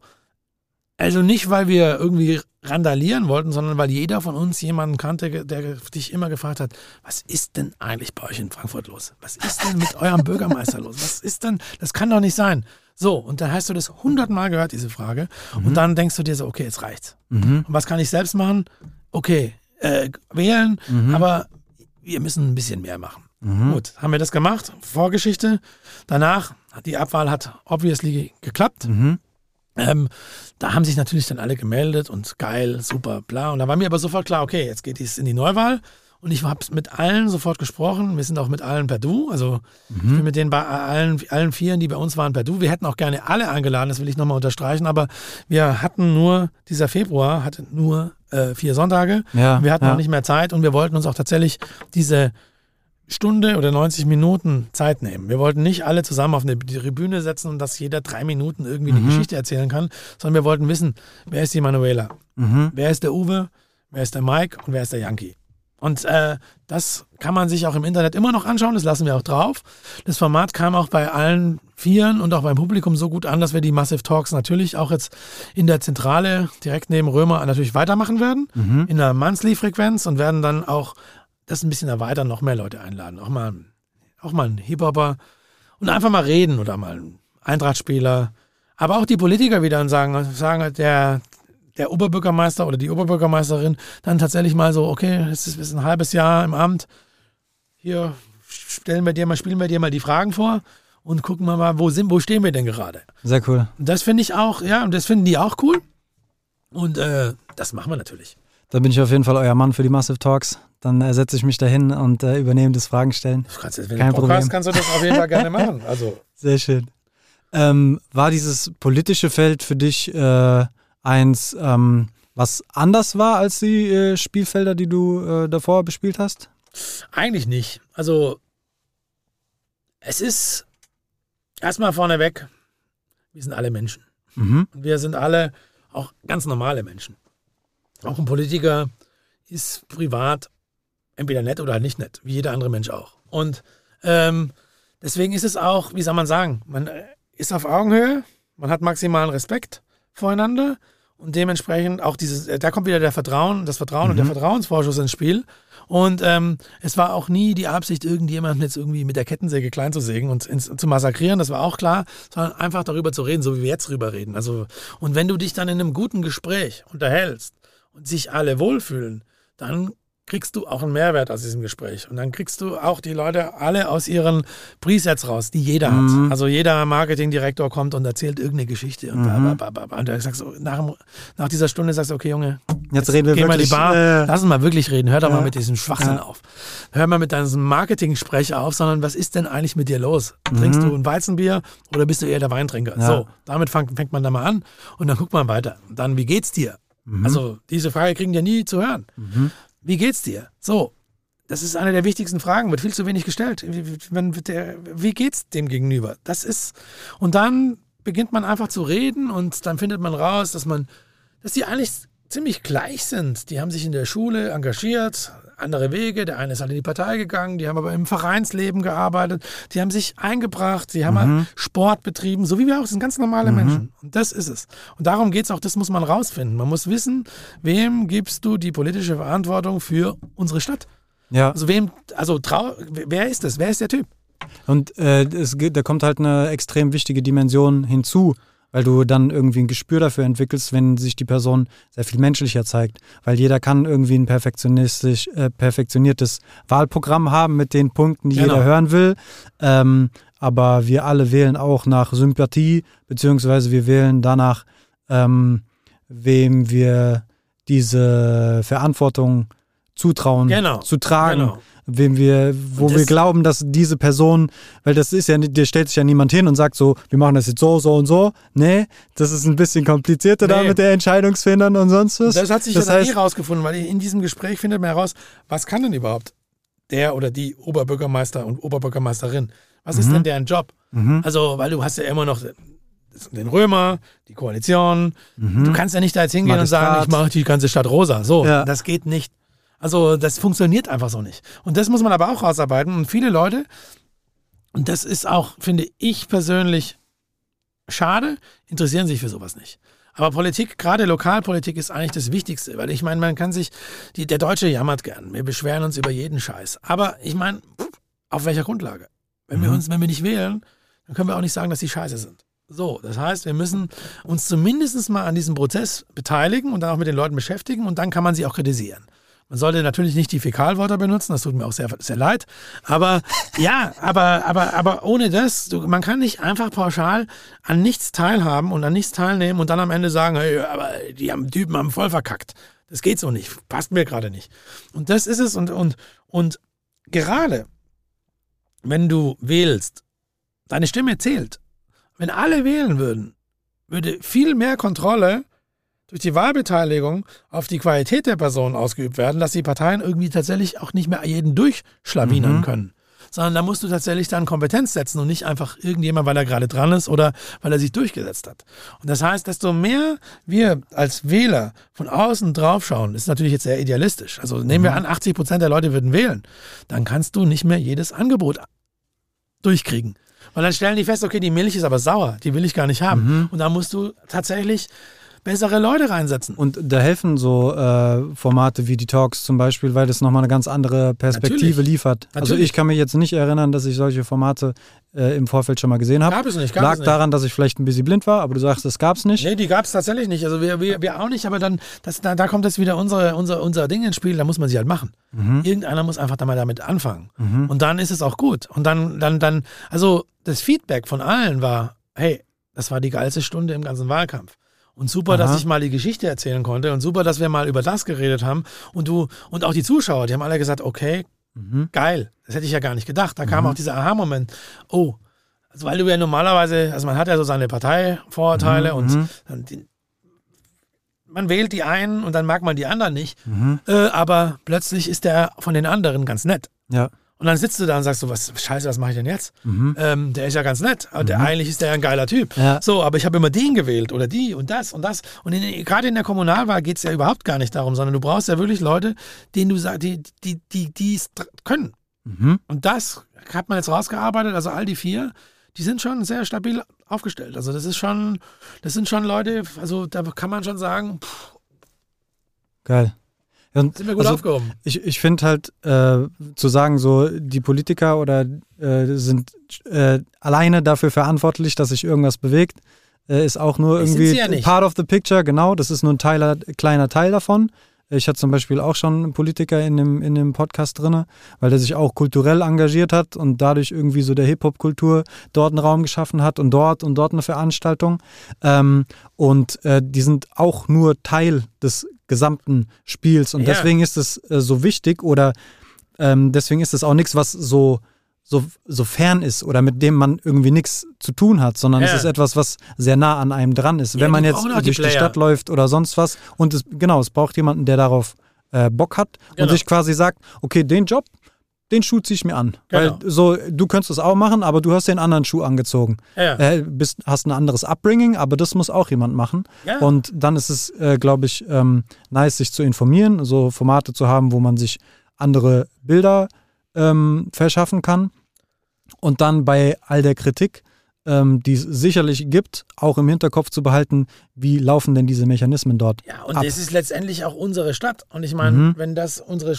C: also nicht, weil wir irgendwie randalieren wollten, sondern weil jeder von uns jemanden kannte, der dich immer gefragt hat, was ist denn eigentlich bei euch in Frankfurt los? Was ist denn mit eurem Bürgermeister los? Was ist denn, das kann doch nicht sein. So, und dann hast du das hundertmal gehört, diese Frage. Und dann denkst du dir so, okay, jetzt reicht's.
A: Mhm.
C: Und was kann ich selbst machen? Okay, äh, wählen, aber wir müssen ein bisschen mehr machen.
A: Mhm.
C: Gut, haben wir das gemacht. Vorgeschichte. Danach, die Abwahl hat obviously geklappt.
A: Mhm.
C: Ähm, da haben sich natürlich dann alle gemeldet und geil, super, bla. Und da war mir aber sofort klar, okay, jetzt geht es in die Neuwahl. Und ich habe mit allen sofort gesprochen. Wir sind auch mit allen per Du. Also ich bin mit denen bei allen, allen Vieren, die bei uns waren, per Du. Wir hätten auch gerne alle eingeladen, das will ich nochmal unterstreichen. Aber wir hatten nur, dieser Februar hatte nur äh, vier Sonntage.
A: Ja,
C: Wir hatten
A: ja.
C: auch nicht mehr Zeit und wir wollten uns auch tatsächlich diese Stunde oder 90 Minuten Zeit nehmen. Wir wollten nicht alle zusammen auf eine Tribüne setzen und dass jeder drei Minuten irgendwie eine Geschichte erzählen kann, sondern wir wollten wissen, wer ist die Manuela,
A: Mhm.
C: wer ist der Uwe, wer ist der Mike und wer ist der Yankee. Und äh, das kann man sich auch im Internet immer noch anschauen, das lassen wir auch drauf. Das Format kam auch bei allen Vieren und auch beim Publikum so gut an, dass wir die Massive Talks natürlich auch jetzt in der Zentrale direkt neben Römer natürlich weitermachen werden, in der Monthly-Frequenz und werden dann auch das ein bisschen erweitern, noch mehr Leute einladen. Auch mal, auch mal einen Hip-Hopper und einfach mal reden oder mal einen Eintrachtspieler. Aber auch die Politiker wieder und sagen, sagen der, der Oberbürgermeister oder die Oberbürgermeisterin dann tatsächlich mal so, okay, es ist, ein halbes Jahr im Amt, hier stellen wir dir mal, spielen wir dir mal die Fragen vor und gucken wir mal, wo sind, wo stehen wir denn gerade?
A: Sehr cool.
C: Das finde ich auch, ja, und das finden die auch cool. Und äh, das machen wir natürlich.
A: Da bin ich auf jeden Fall euer Mann für die Massive Talks. Dann äh, setze ich mich dahin und äh, übernehme das Fragen stellen.
C: Du kannst, wenn
A: Kein
C: du
A: Problem.
C: kannst du das auf jeden Fall gerne machen. Also
A: Sehr schön. Ähm, war dieses politische Feld für dich äh, eins, ähm, was anders war als die äh, Spielfelder, die du äh, davor bespielt hast?
C: Eigentlich nicht. Also, es ist erstmal vorneweg, wir sind alle Menschen.
A: Mhm.
C: Und wir sind alle auch ganz normale Menschen. Auch ein Politiker ist privat entweder nett oder nicht nett, wie jeder andere Mensch auch. Und ähm, deswegen ist es auch, wie soll man sagen, man äh, ist auf Augenhöhe, man hat maximalen Respekt voreinander und dementsprechend auch dieses, äh, da kommt wieder der Vertrauen, das Vertrauen und der Vertrauensvorschuss ins Spiel. Und ähm, es war auch nie die Absicht, irgendjemanden jetzt irgendwie mit der Kettensäge klein zu sägen und ins, zu massakrieren, das war auch klar, sondern einfach darüber zu reden, so wie wir jetzt drüber reden. Also, und wenn du dich dann in einem guten Gespräch unterhältst und sich alle wohlfühlen, dann kriegst du auch einen Mehrwert aus diesem Gespräch. Und dann kriegst du auch die Leute alle aus ihren Presets raus, die jeder hat. Also jeder Marketingdirektor kommt und erzählt irgendeine Geschichte. Und, bla, bla, bla, bla. und du sagst nach, nach dieser Stunde sagst du, okay, Junge,
A: Jetzt reden wir
C: geh mal in die
A: wirklich,
C: Bar,
A: äh,
C: lass uns mal wirklich reden. Hör doch mal
A: ja.
C: mit diesem Schwachsinn
A: Ja.
C: auf. Hör mal mit deinem Marketing-Sprech auf, sondern was ist denn eigentlich mit dir los? Trinkst du ein Weizenbier oder bist du eher der Weintrinker?
A: Mhm. Ja.
C: So, damit fang, fängt man da mal an und dann guckt man weiter. Und dann, wie geht's dir?
A: Mhm.
C: Also, diese Frage kriegen die ja nie zu hören. Wie geht's dir? So, das ist eine der wichtigsten Fragen, wird viel zu wenig gestellt. Wie geht's dem gegenüber? Das ist, und dann beginnt man einfach zu reden und dann findet man raus, dass man, dass die eigentlich ziemlich gleich sind. Die haben sich in der Schule engagiert, andere Wege. Der eine ist halt in die Partei gegangen, die haben aber im Vereinsleben gearbeitet, die haben sich eingebracht, die haben mal Sport betrieben, so wie wir auch, das sind ganz normale Menschen. Und das ist es. Und darum geht es auch, das muss man rausfinden. Man muss wissen, wem gibst du die politische Verantwortung für unsere Stadt?
A: Ja,
C: Also wem, also trau, wer ist das? Wer ist der Typ?
A: und äh, es, da kommt halt eine extrem wichtige Dimension hinzu, weil du dann irgendwie ein Gespür dafür entwickelst, wenn sich die Person sehr viel menschlicher zeigt. Weil jeder kann irgendwie ein perfektionistisch, äh, perfektioniertes Wahlprogramm haben mit den Punkten, die
C: Genau.
A: jeder hören will. Ähm, aber wir alle wählen auch nach Sympathie, beziehungsweise wir wählen danach, ähm, wem wir diese Verantwortung zutrauen
C: Genau.
A: zu tragen
C: Genau.
A: Wem wir, wo wir glauben, dass diese Person, weil das ist ja, nicht- dir stellt sich ja niemand hin und sagt so, wir machen das jetzt so, so und so. Nee, das ist ein bisschen komplizierter da
C: Nee.
A: mit der Entscheidungsfindern und sonst was.
C: Das hat sich
A: das
C: ja eh
A: heißt,
C: rausgefunden, weil in diesem Gespräch findet man heraus, was kann denn überhaupt der oder die Oberbürgermeister und Oberbürgermeisterin? Was
A: Mhm.
C: ist denn deren Job? Also, weil du hast ja immer noch den Römer, die Koalition. Du kannst ja nicht da jetzt hingehen und sagen,
A: Mhm. Magistrat.
C: ich mache die ganze Stadt rosa. So,
A: Ja.
C: das geht nicht. Also, das funktioniert einfach so nicht. Und das muss man aber auch rausarbeiten. Und viele Leute, und das ist auch, finde ich persönlich schade, interessieren sich für sowas nicht. Aber Politik, gerade Lokalpolitik, ist eigentlich das Wichtigste, weil ich meine, man kann sich, die, der Deutsche jammert gern, wir beschweren uns über jeden Scheiß. Aber ich meine, auf welcher Grundlage? Wenn wir uns, wenn wir nicht wählen, dann können wir auch nicht sagen, dass die Scheiße sind. So, das heißt, wir müssen uns zumindest mal an diesem Prozess beteiligen und dann auch mit den Leuten beschäftigen und dann kann man sie auch kritisieren. Man sollte natürlich nicht die Fäkalwörter benutzen, das tut mir auch sehr, sehr leid. Aber ja, aber, aber, aber ohne das, du, man kann nicht einfach pauschal an nichts teilhaben und an nichts teilnehmen und dann am Ende sagen, hey, aber die haben Typen haben voll verkackt. Das geht so nicht, passt mir gerade nicht. Und das ist es und, und, und gerade wenn du wählst, deine Stimme zählt. Wenn alle wählen würden, würde viel mehr Kontrolle durch die Wahlbeteiligung auf die Qualität der Person ausgeübt werden, dass die Parteien irgendwie tatsächlich auch nicht mehr jeden durchschlawinern können. sondern da musst du tatsächlich dann Kompetenz setzen und nicht einfach irgendjemand, weil er gerade dran ist oder weil er sich durchgesetzt hat. Und das heißt, desto mehr wir als Wähler von außen draufschauen, ist natürlich jetzt sehr idealistisch. Also nehmen wir an, 80 Prozent der Leute würden wählen, dann kannst du nicht mehr jedes Angebot durchkriegen. Weil dann stellen die fest, okay, die Milch ist aber sauer, die will ich gar nicht haben. Und da musst du tatsächlich bessere Leute reinsetzen.
A: Und da helfen so äh, Formate wie die Talks zum Beispiel, weil das nochmal eine ganz andere Perspektive
C: Natürlich.
A: liefert. Also
C: Natürlich.
A: ich kann mich jetzt nicht erinnern, dass ich solche Formate äh, im Vorfeld schon mal gesehen habe.
C: Gab es nicht, gab
A: Lag
C: es nicht.
A: daran, dass ich vielleicht ein bisschen blind war, aber du sagst, es gab es nicht.
C: Nee, die gab es tatsächlich nicht. Also wir, wir, wir auch nicht, aber dann, das, da, da kommt jetzt wieder unsere, unser, unser Ding ins Spiel, da muss man sie halt machen. Irgendeiner muss einfach da mal damit anfangen. Und dann ist es auch gut. Und dann, dann, dann, also das Feedback von allen war, hey, das war die geilste Stunde im ganzen Wahlkampf. Und super,
A: Aha.
C: dass ich mal die Geschichte erzählen konnte und super, dass wir mal über das geredet haben. Und du, und auch die Zuschauer, die haben alle gesagt, okay,
A: Mhm.
C: geil. Das hätte ich ja gar nicht gedacht. Da kam auch dieser Aha-Moment. Oh, also weil du ja normalerweise, also man hat ja so seine Parteivorurteile
A: Mhm,
C: und
A: mhm.
C: dann die, man wählt die einen und dann mag man die anderen nicht.
A: Mhm.
C: Äh, aber plötzlich ist der von den anderen ganz nett.
A: Ja.
C: Und dann sitzt du da und sagst so, was, scheiße, was mache ich denn jetzt?
A: Mhm.
C: Ähm, der ist ja ganz nett. Aber der, eigentlich ist der ein geiler Typ.
A: Ja.
C: So, aber ich habe immer den gewählt oder die und das und das. Und gerade in der Kommunalwahl geht es ja überhaupt gar nicht darum, sondern du brauchst ja wirklich Leute, denen du sagst, die, die, die, die es können.
A: Mhm.
C: Und das hat man jetzt rausgearbeitet, also all die vier, die sind schon sehr stabil aufgestellt. Also das ist schon, das sind schon Leute, also da kann man schon sagen, pff,
A: Geil. Und
C: sind wir gut
A: also,
C: aufgehoben.
A: Ich, ich finde halt, äh, zu sagen, so die Politiker oder äh, sind äh, alleine dafür verantwortlich, dass sich irgendwas bewegt, äh, ist auch nur
C: Das
A: irgendwie
C: ja
A: part of the picture, genau. Das ist nur ein Teiler, kleiner Teil davon. Ich hatte zum Beispiel auch schon einen Politiker in dem, in dem Podcast drin, weil der sich auch kulturell engagiert hat und dadurch irgendwie so der Hip-Hop-Kultur dort einen Raum geschaffen hat und dort und dort eine Veranstaltung. Ähm, und äh, die sind auch nur Teil des gesamten Spiels. Und
C: Ja.
A: deswegen ist es äh, so wichtig oder ähm, deswegen ist es auch nichts, was so, so, so fern ist oder mit dem man irgendwie nichts zu tun hat, sondern
C: Ja.
A: es ist etwas, was sehr nah an einem dran ist.
C: Ja,
A: Wenn man
C: die
A: jetzt
C: die
A: durch die
C: Player.
A: Stadt läuft oder sonst was und es, genau, es braucht jemanden, der darauf äh, Bock hat und
C: Genau.
A: sich quasi sagt, okay, den Job, den Schuh ziehe ich mir an.
C: Genau.
A: Weil so, du könntest es auch machen, aber du hast den anderen Schuh angezogen.
C: Ja.
A: Äh, bist, hast ein anderes Upbringing, aber das muss auch jemand machen.
C: Ja.
A: Und dann ist es, äh, glaube ich, ähm, nice, sich zu informieren, so Formate zu haben, wo man sich andere Bilder ähm, verschaffen kann. Und dann bei all der Kritik, ähm, die es sicherlich gibt, auch im Hinterkopf zu behalten, wie laufen denn diese Mechanismen dort
C: Ja, und
A: ab.
C: das ist letztendlich auch unsere Stadt. Und ich meine,
A: Mhm.
C: wenn das unsere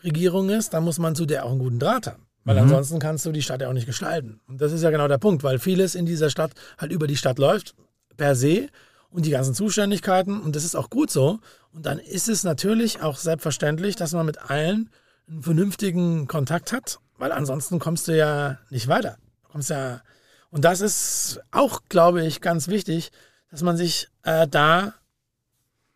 C: Stadtregierung ist, dann muss man zu der auch einen guten Draht haben. Weil
A: Mhm.
C: ansonsten kannst du die Stadt ja auch nicht gestalten. Und das ist ja genau der Punkt, weil vieles in dieser Stadt halt über die Stadt läuft, per se, und die ganzen Zuständigkeiten. Und das ist auch gut so. Und dann ist es natürlich auch selbstverständlich, dass man mit allen einen vernünftigen Kontakt hat, weil ansonsten kommst du ja nicht weiter. Du kommst ja. Und das ist auch, glaube ich, ganz wichtig, dass man sich äh, da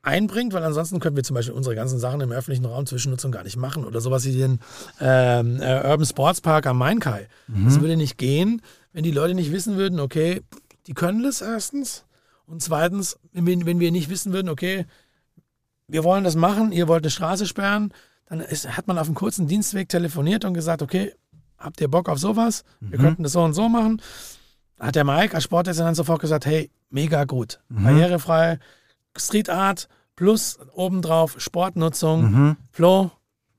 C: einbringt, weil ansonsten könnten wir zum Beispiel unsere ganzen Sachen im öffentlichen Raum Zwischennutzung gar nicht machen oder sowas wie den ähm, äh, Urban Sports Park am Mainkai. Das würde nicht gehen, wenn die Leute nicht wissen würden, okay, die können das erstens und zweitens, wenn wir, wenn wir nicht wissen würden, okay, wir wollen das machen, ihr wollt eine Straße sperren, dann ist, hat man auf einem kurzen Dienstweg telefoniert und gesagt, okay, habt ihr Bock auf sowas? Wir könnten das so und so machen. Hat der Mike als Sportdezernent sofort gesagt, hey, mega gut, barrierefrei, Street Art plus obendrauf Sportnutzung.
A: Mhm.
C: Flo,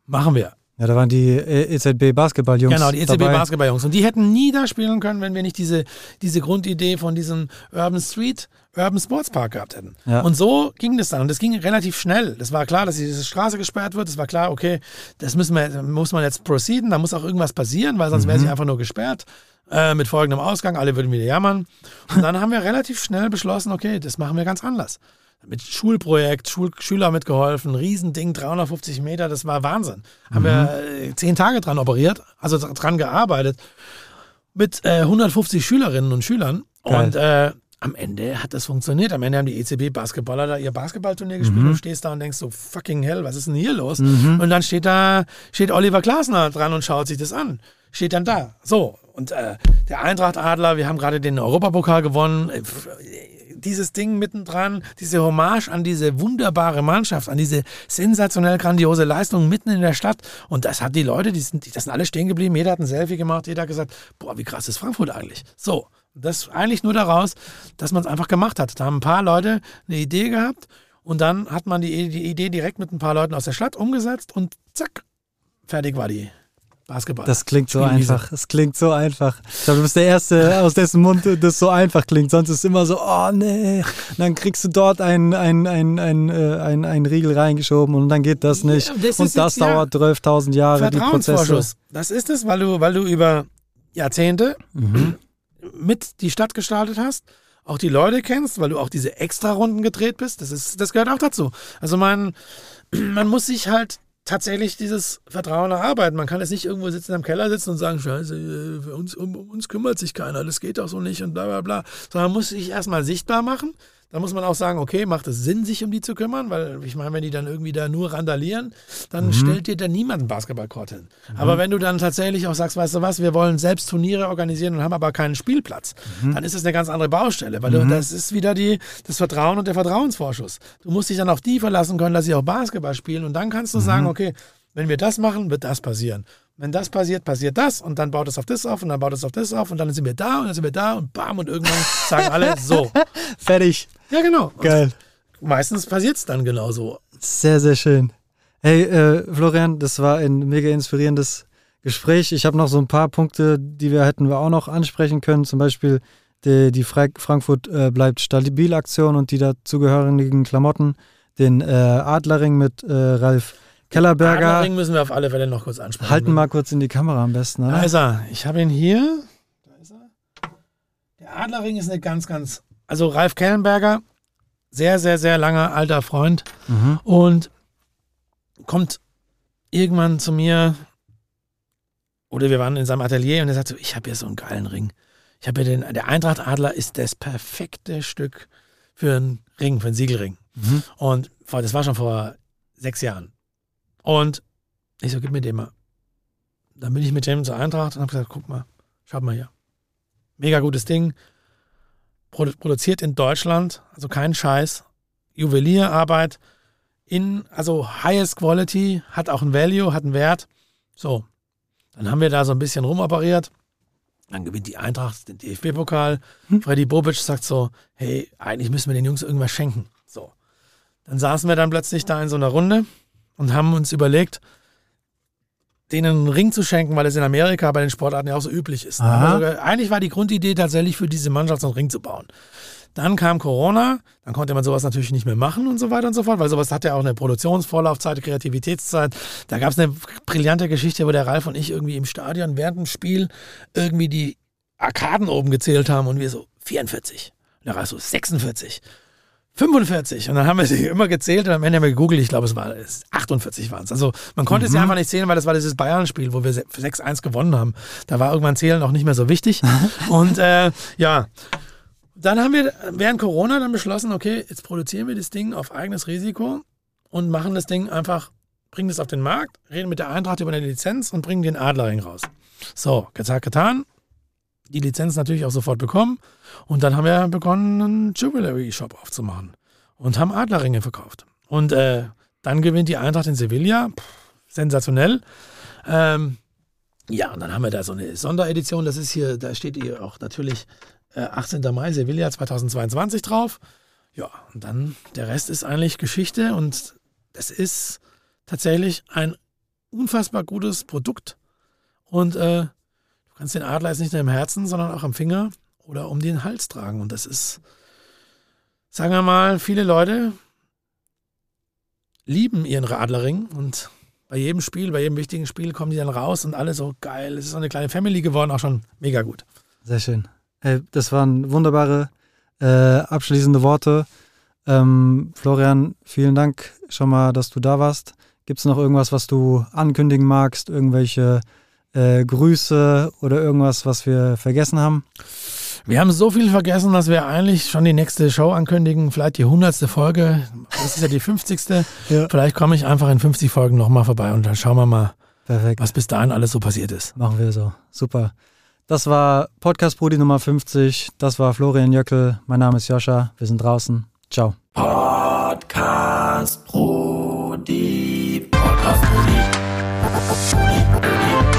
C: machen wir.
A: Ja, da waren die äh, EZB Basketballjungs.
C: Genau, die ECB
A: dabei.
C: Basketballjungs. Und die hätten nie da spielen können, wenn wir nicht diese, diese Grundidee von diesem Urban Street, Urban Sports Park gehabt hätten.
A: Ja.
C: Und so ging das dann. Und das ging relativ schnell. Das war klar, dass diese Straße gesperrt wird. Es war klar, okay, das müssen wir, muss man jetzt proceeden. Da muss auch irgendwas passieren, weil sonst wäre
A: Mhm.
C: sie einfach nur gesperrt. Äh, mit folgendem Ausgang. Alle würden wieder jammern. Und dann haben wir relativ schnell beschlossen, okay, das machen wir ganz anders. Mit Schulprojekt, Schul Schüler mitgeholfen, Riesending, 350 Meter, das war Wahnsinn. Haben wir äh, zehn Tage dran operiert, also dr- dran gearbeitet, mit äh, 150 Schülerinnen und Schülern.
A: Geil.
C: Und äh, am Ende hat das funktioniert. Am Ende haben die ECB-Basketballer da ihr Basketballturnier gespielt
A: Mhm.
C: und stehst da und denkst so, fucking hell, was ist denn hier los? Und dann steht da, steht Oliver Glasner dran und schaut sich das an. Steht dann da. So. Und äh, der Eintracht Adler, wir haben gerade den Europapokal gewonnen. Dieses Ding mittendran, diese Hommage an diese wunderbare Mannschaft, an diese sensationell grandiose Leistung mitten in der Stadt. Und das hat die Leute, die sind, das sind alle stehen geblieben. Jeder hat ein Selfie gemacht, jeder hat gesagt, boah, wie krass ist Frankfurt eigentlich? So, das eigentlich nur daraus, dass man es einfach gemacht hat. Da haben ein paar Leute eine Idee gehabt und dann hat man die, die Idee direkt mit ein paar Leuten aus der Stadt umgesetzt und zack, fertig war die Basketball.
A: Das klingt so einfach. Es klingt so einfach. Ich glaube, du bist der Erste, aus dessen Mund das so einfach klingt. Sonst ist es immer so, oh nee. Und dann kriegst du dort einen ein, ein, ein, äh, ein, ein Riegel reingeschoben und dann geht das nicht.
C: Ja, das
A: und das
C: jetzt, ja,
A: dauert 12.000 Jahre, die Prozesse.
C: Das ist es, weil du, weil du über Jahrzehnte
A: Mhm.
C: mit die Stadt gestaltet hast, auch die Leute kennst, weil du auch diese Extra-Runden gedreht bist. Das, ist, das gehört auch dazu. Also man, man muss sich halt tatsächlich dieses Vertrauen erarbeiten. Man kann jetzt nicht irgendwo sitzen im Keller sitzen und sagen, scheiße, äh, uns, um uns kümmert sich keiner, das geht doch so nicht und bla bla bla. Sondern man muss sich erstmal sichtbar machen. Da muss man auch sagen, okay, macht es Sinn, sich um die zu kümmern? Weil ich meine, wenn die dann irgendwie da nur randalieren, dann stellt dir da niemand einen Basketballcourt hin. Aber wenn du dann tatsächlich auch sagst, weißt du was, wir wollen selbst Turniere organisieren und haben aber keinen Spielplatz, dann ist das eine ganz andere Baustelle, weil du, das ist wieder die, das Vertrauen und der Vertrauensvorschuss. Du musst dich dann auf die verlassen können, dass sie auch Basketball spielen und dann kannst du sagen, okay, wenn wir das machen, wird das passieren. Wenn das passiert, passiert das und dann baut es auf das auf und dann baut es auf das auf und dann sind wir da und dann sind wir da und bam und irgendwann sagen alle so.
A: Fertig.
C: Ja, genau. Und
A: Geil.
C: meistens passiert es dann genauso.
A: Sehr, sehr schön. Hey, äh, Florian, das war ein mega inspirierendes Gespräch. Ich habe noch so ein paar Punkte, die wir hätten wir auch noch ansprechen können. Zum Beispiel die, die Fra Frankfurt äh, bleibt stabil-Aktion und die dazugehörigen Klamotten. Den äh, Adlerring mit äh, Ralf Kellerberger.
C: Adlerring müssen wir auf alle Fälle noch kurz ansprechen.
A: Halten mal kurz in die Kamera am besten,
C: Da
A: oder?
C: ist er. Ich habe ihn hier. Da ist er. Der Adlerring ist eine ganz, ganz. Also Ralf Kellenberger, sehr, sehr, sehr langer alter Freund
A: Mhm.
C: und kommt irgendwann zu mir oder wir waren in seinem Atelier und er sagt so, ich habe hier so einen geilen Ring. Ich habe hier den, der Eintracht Adler ist das perfekte Stück für einen Ring, für einen Siegelring.
A: Mhm.
C: Und das war schon vor sechs Jahren. Und ich so, gib mir den mal. Dann bin ich mit dem zur Eintracht und habe gesagt, guck mal, schaut mal hier. Mega gutes Ding. Produ produziert in Deutschland, also kein Scheiß. Juwelierarbeit in, also highest quality, hat auch ein Value, hat einen Wert. So. Dann haben wir da so ein bisschen rumoperiert. Dann gewinnt die Eintracht den DFB-Pokal. Freddy Bobic sagt so, hey, eigentlich müssen wir den Jungs irgendwas schenken. So. Dann saßen wir dann plötzlich da in so einer Runde und haben uns überlegt, denen einen Ring zu schenken, weil es in Amerika bei den Sportarten ja auch so üblich ist. Sogar, eigentlich war die Grundidee tatsächlich für diese Mannschaft so einen Ring zu bauen. Dann kam Corona, dann konnte man sowas natürlich nicht mehr machen und so weiter und so fort, weil sowas hat ja auch eine Produktionsvorlaufzeit, Kreativitätszeit. Da gab es eine brillante Geschichte, wo der Ralf und ich irgendwie im Stadion während dem Spiel irgendwie die Arkaden oben gezählt haben und wir so 44. Und der Ralf so 46. 45. Und dann haben wir sie immer gezählt und am Ende haben wir gegoogelt, ich glaube, es war es 48 waren es. Also man konnte es ja einfach nicht zählen, weil das war dieses Bayern-Spiel, wo wir se- 6-1 gewonnen haben. Da war irgendwann Zählen auch nicht mehr so wichtig. und äh, ja, dann haben wir während Corona dann beschlossen, okay, jetzt produzieren wir das Ding auf eigenes Risiko und machen das Ding einfach, bringen das auf den Markt, reden mit der Eintracht über eine Lizenz und bringen den Adlerring raus. So, gesagt, getan. Die Lizenz natürlich auch sofort bekommen. Und dann haben wir begonnen, einen Jewelry-Shop aufzumachen und haben Adlerringe verkauft. Und äh, dann gewinnt die Eintracht in Sevilla. Pff, sensationell. Ähm, ja, und dann haben wir da so eine Sonderedition. Das ist hier, da steht hier auch natürlich äh, 18. Mai Sevilla 2022 drauf. Ja, und dann der Rest ist eigentlich Geschichte und das ist tatsächlich ein unfassbar gutes Produkt. Und äh, du kannst den Adler jetzt nicht nur im Herzen, sondern auch am Finger oder um den Hals tragen. Und das ist, sagen wir mal, viele Leute lieben ihren Adlerring und bei jedem Spiel, bei jedem wichtigen Spiel kommen die dann raus und alle so geil. Es ist so eine kleine Family geworden, auch schon mega gut.
A: Sehr schön. Hey, das waren wunderbare äh, abschließende Worte. Ähm, Florian, vielen Dank schon mal, dass du da warst. Gibt es noch irgendwas, was du ankündigen magst? Irgendwelche äh, Grüße oder irgendwas, was wir vergessen haben?
C: Wir haben so viel vergessen, dass wir eigentlich schon die nächste Show ankündigen. Vielleicht die hundertste Folge. Das ist ja die 50.
A: Ja.
C: Vielleicht komme ich einfach in 50 Folgen nochmal vorbei und dann schauen wir mal,
A: Perfekt.
C: was bis dahin alles so passiert ist.
A: Machen wir so. Super. Das war Podcast Brudi Nummer 50. Das war Florian Jöckel. Mein Name ist Joscha. Wir sind draußen. Ciao.
B: Podcast Brudi. Podcast Brudi. Brudi, Brudi.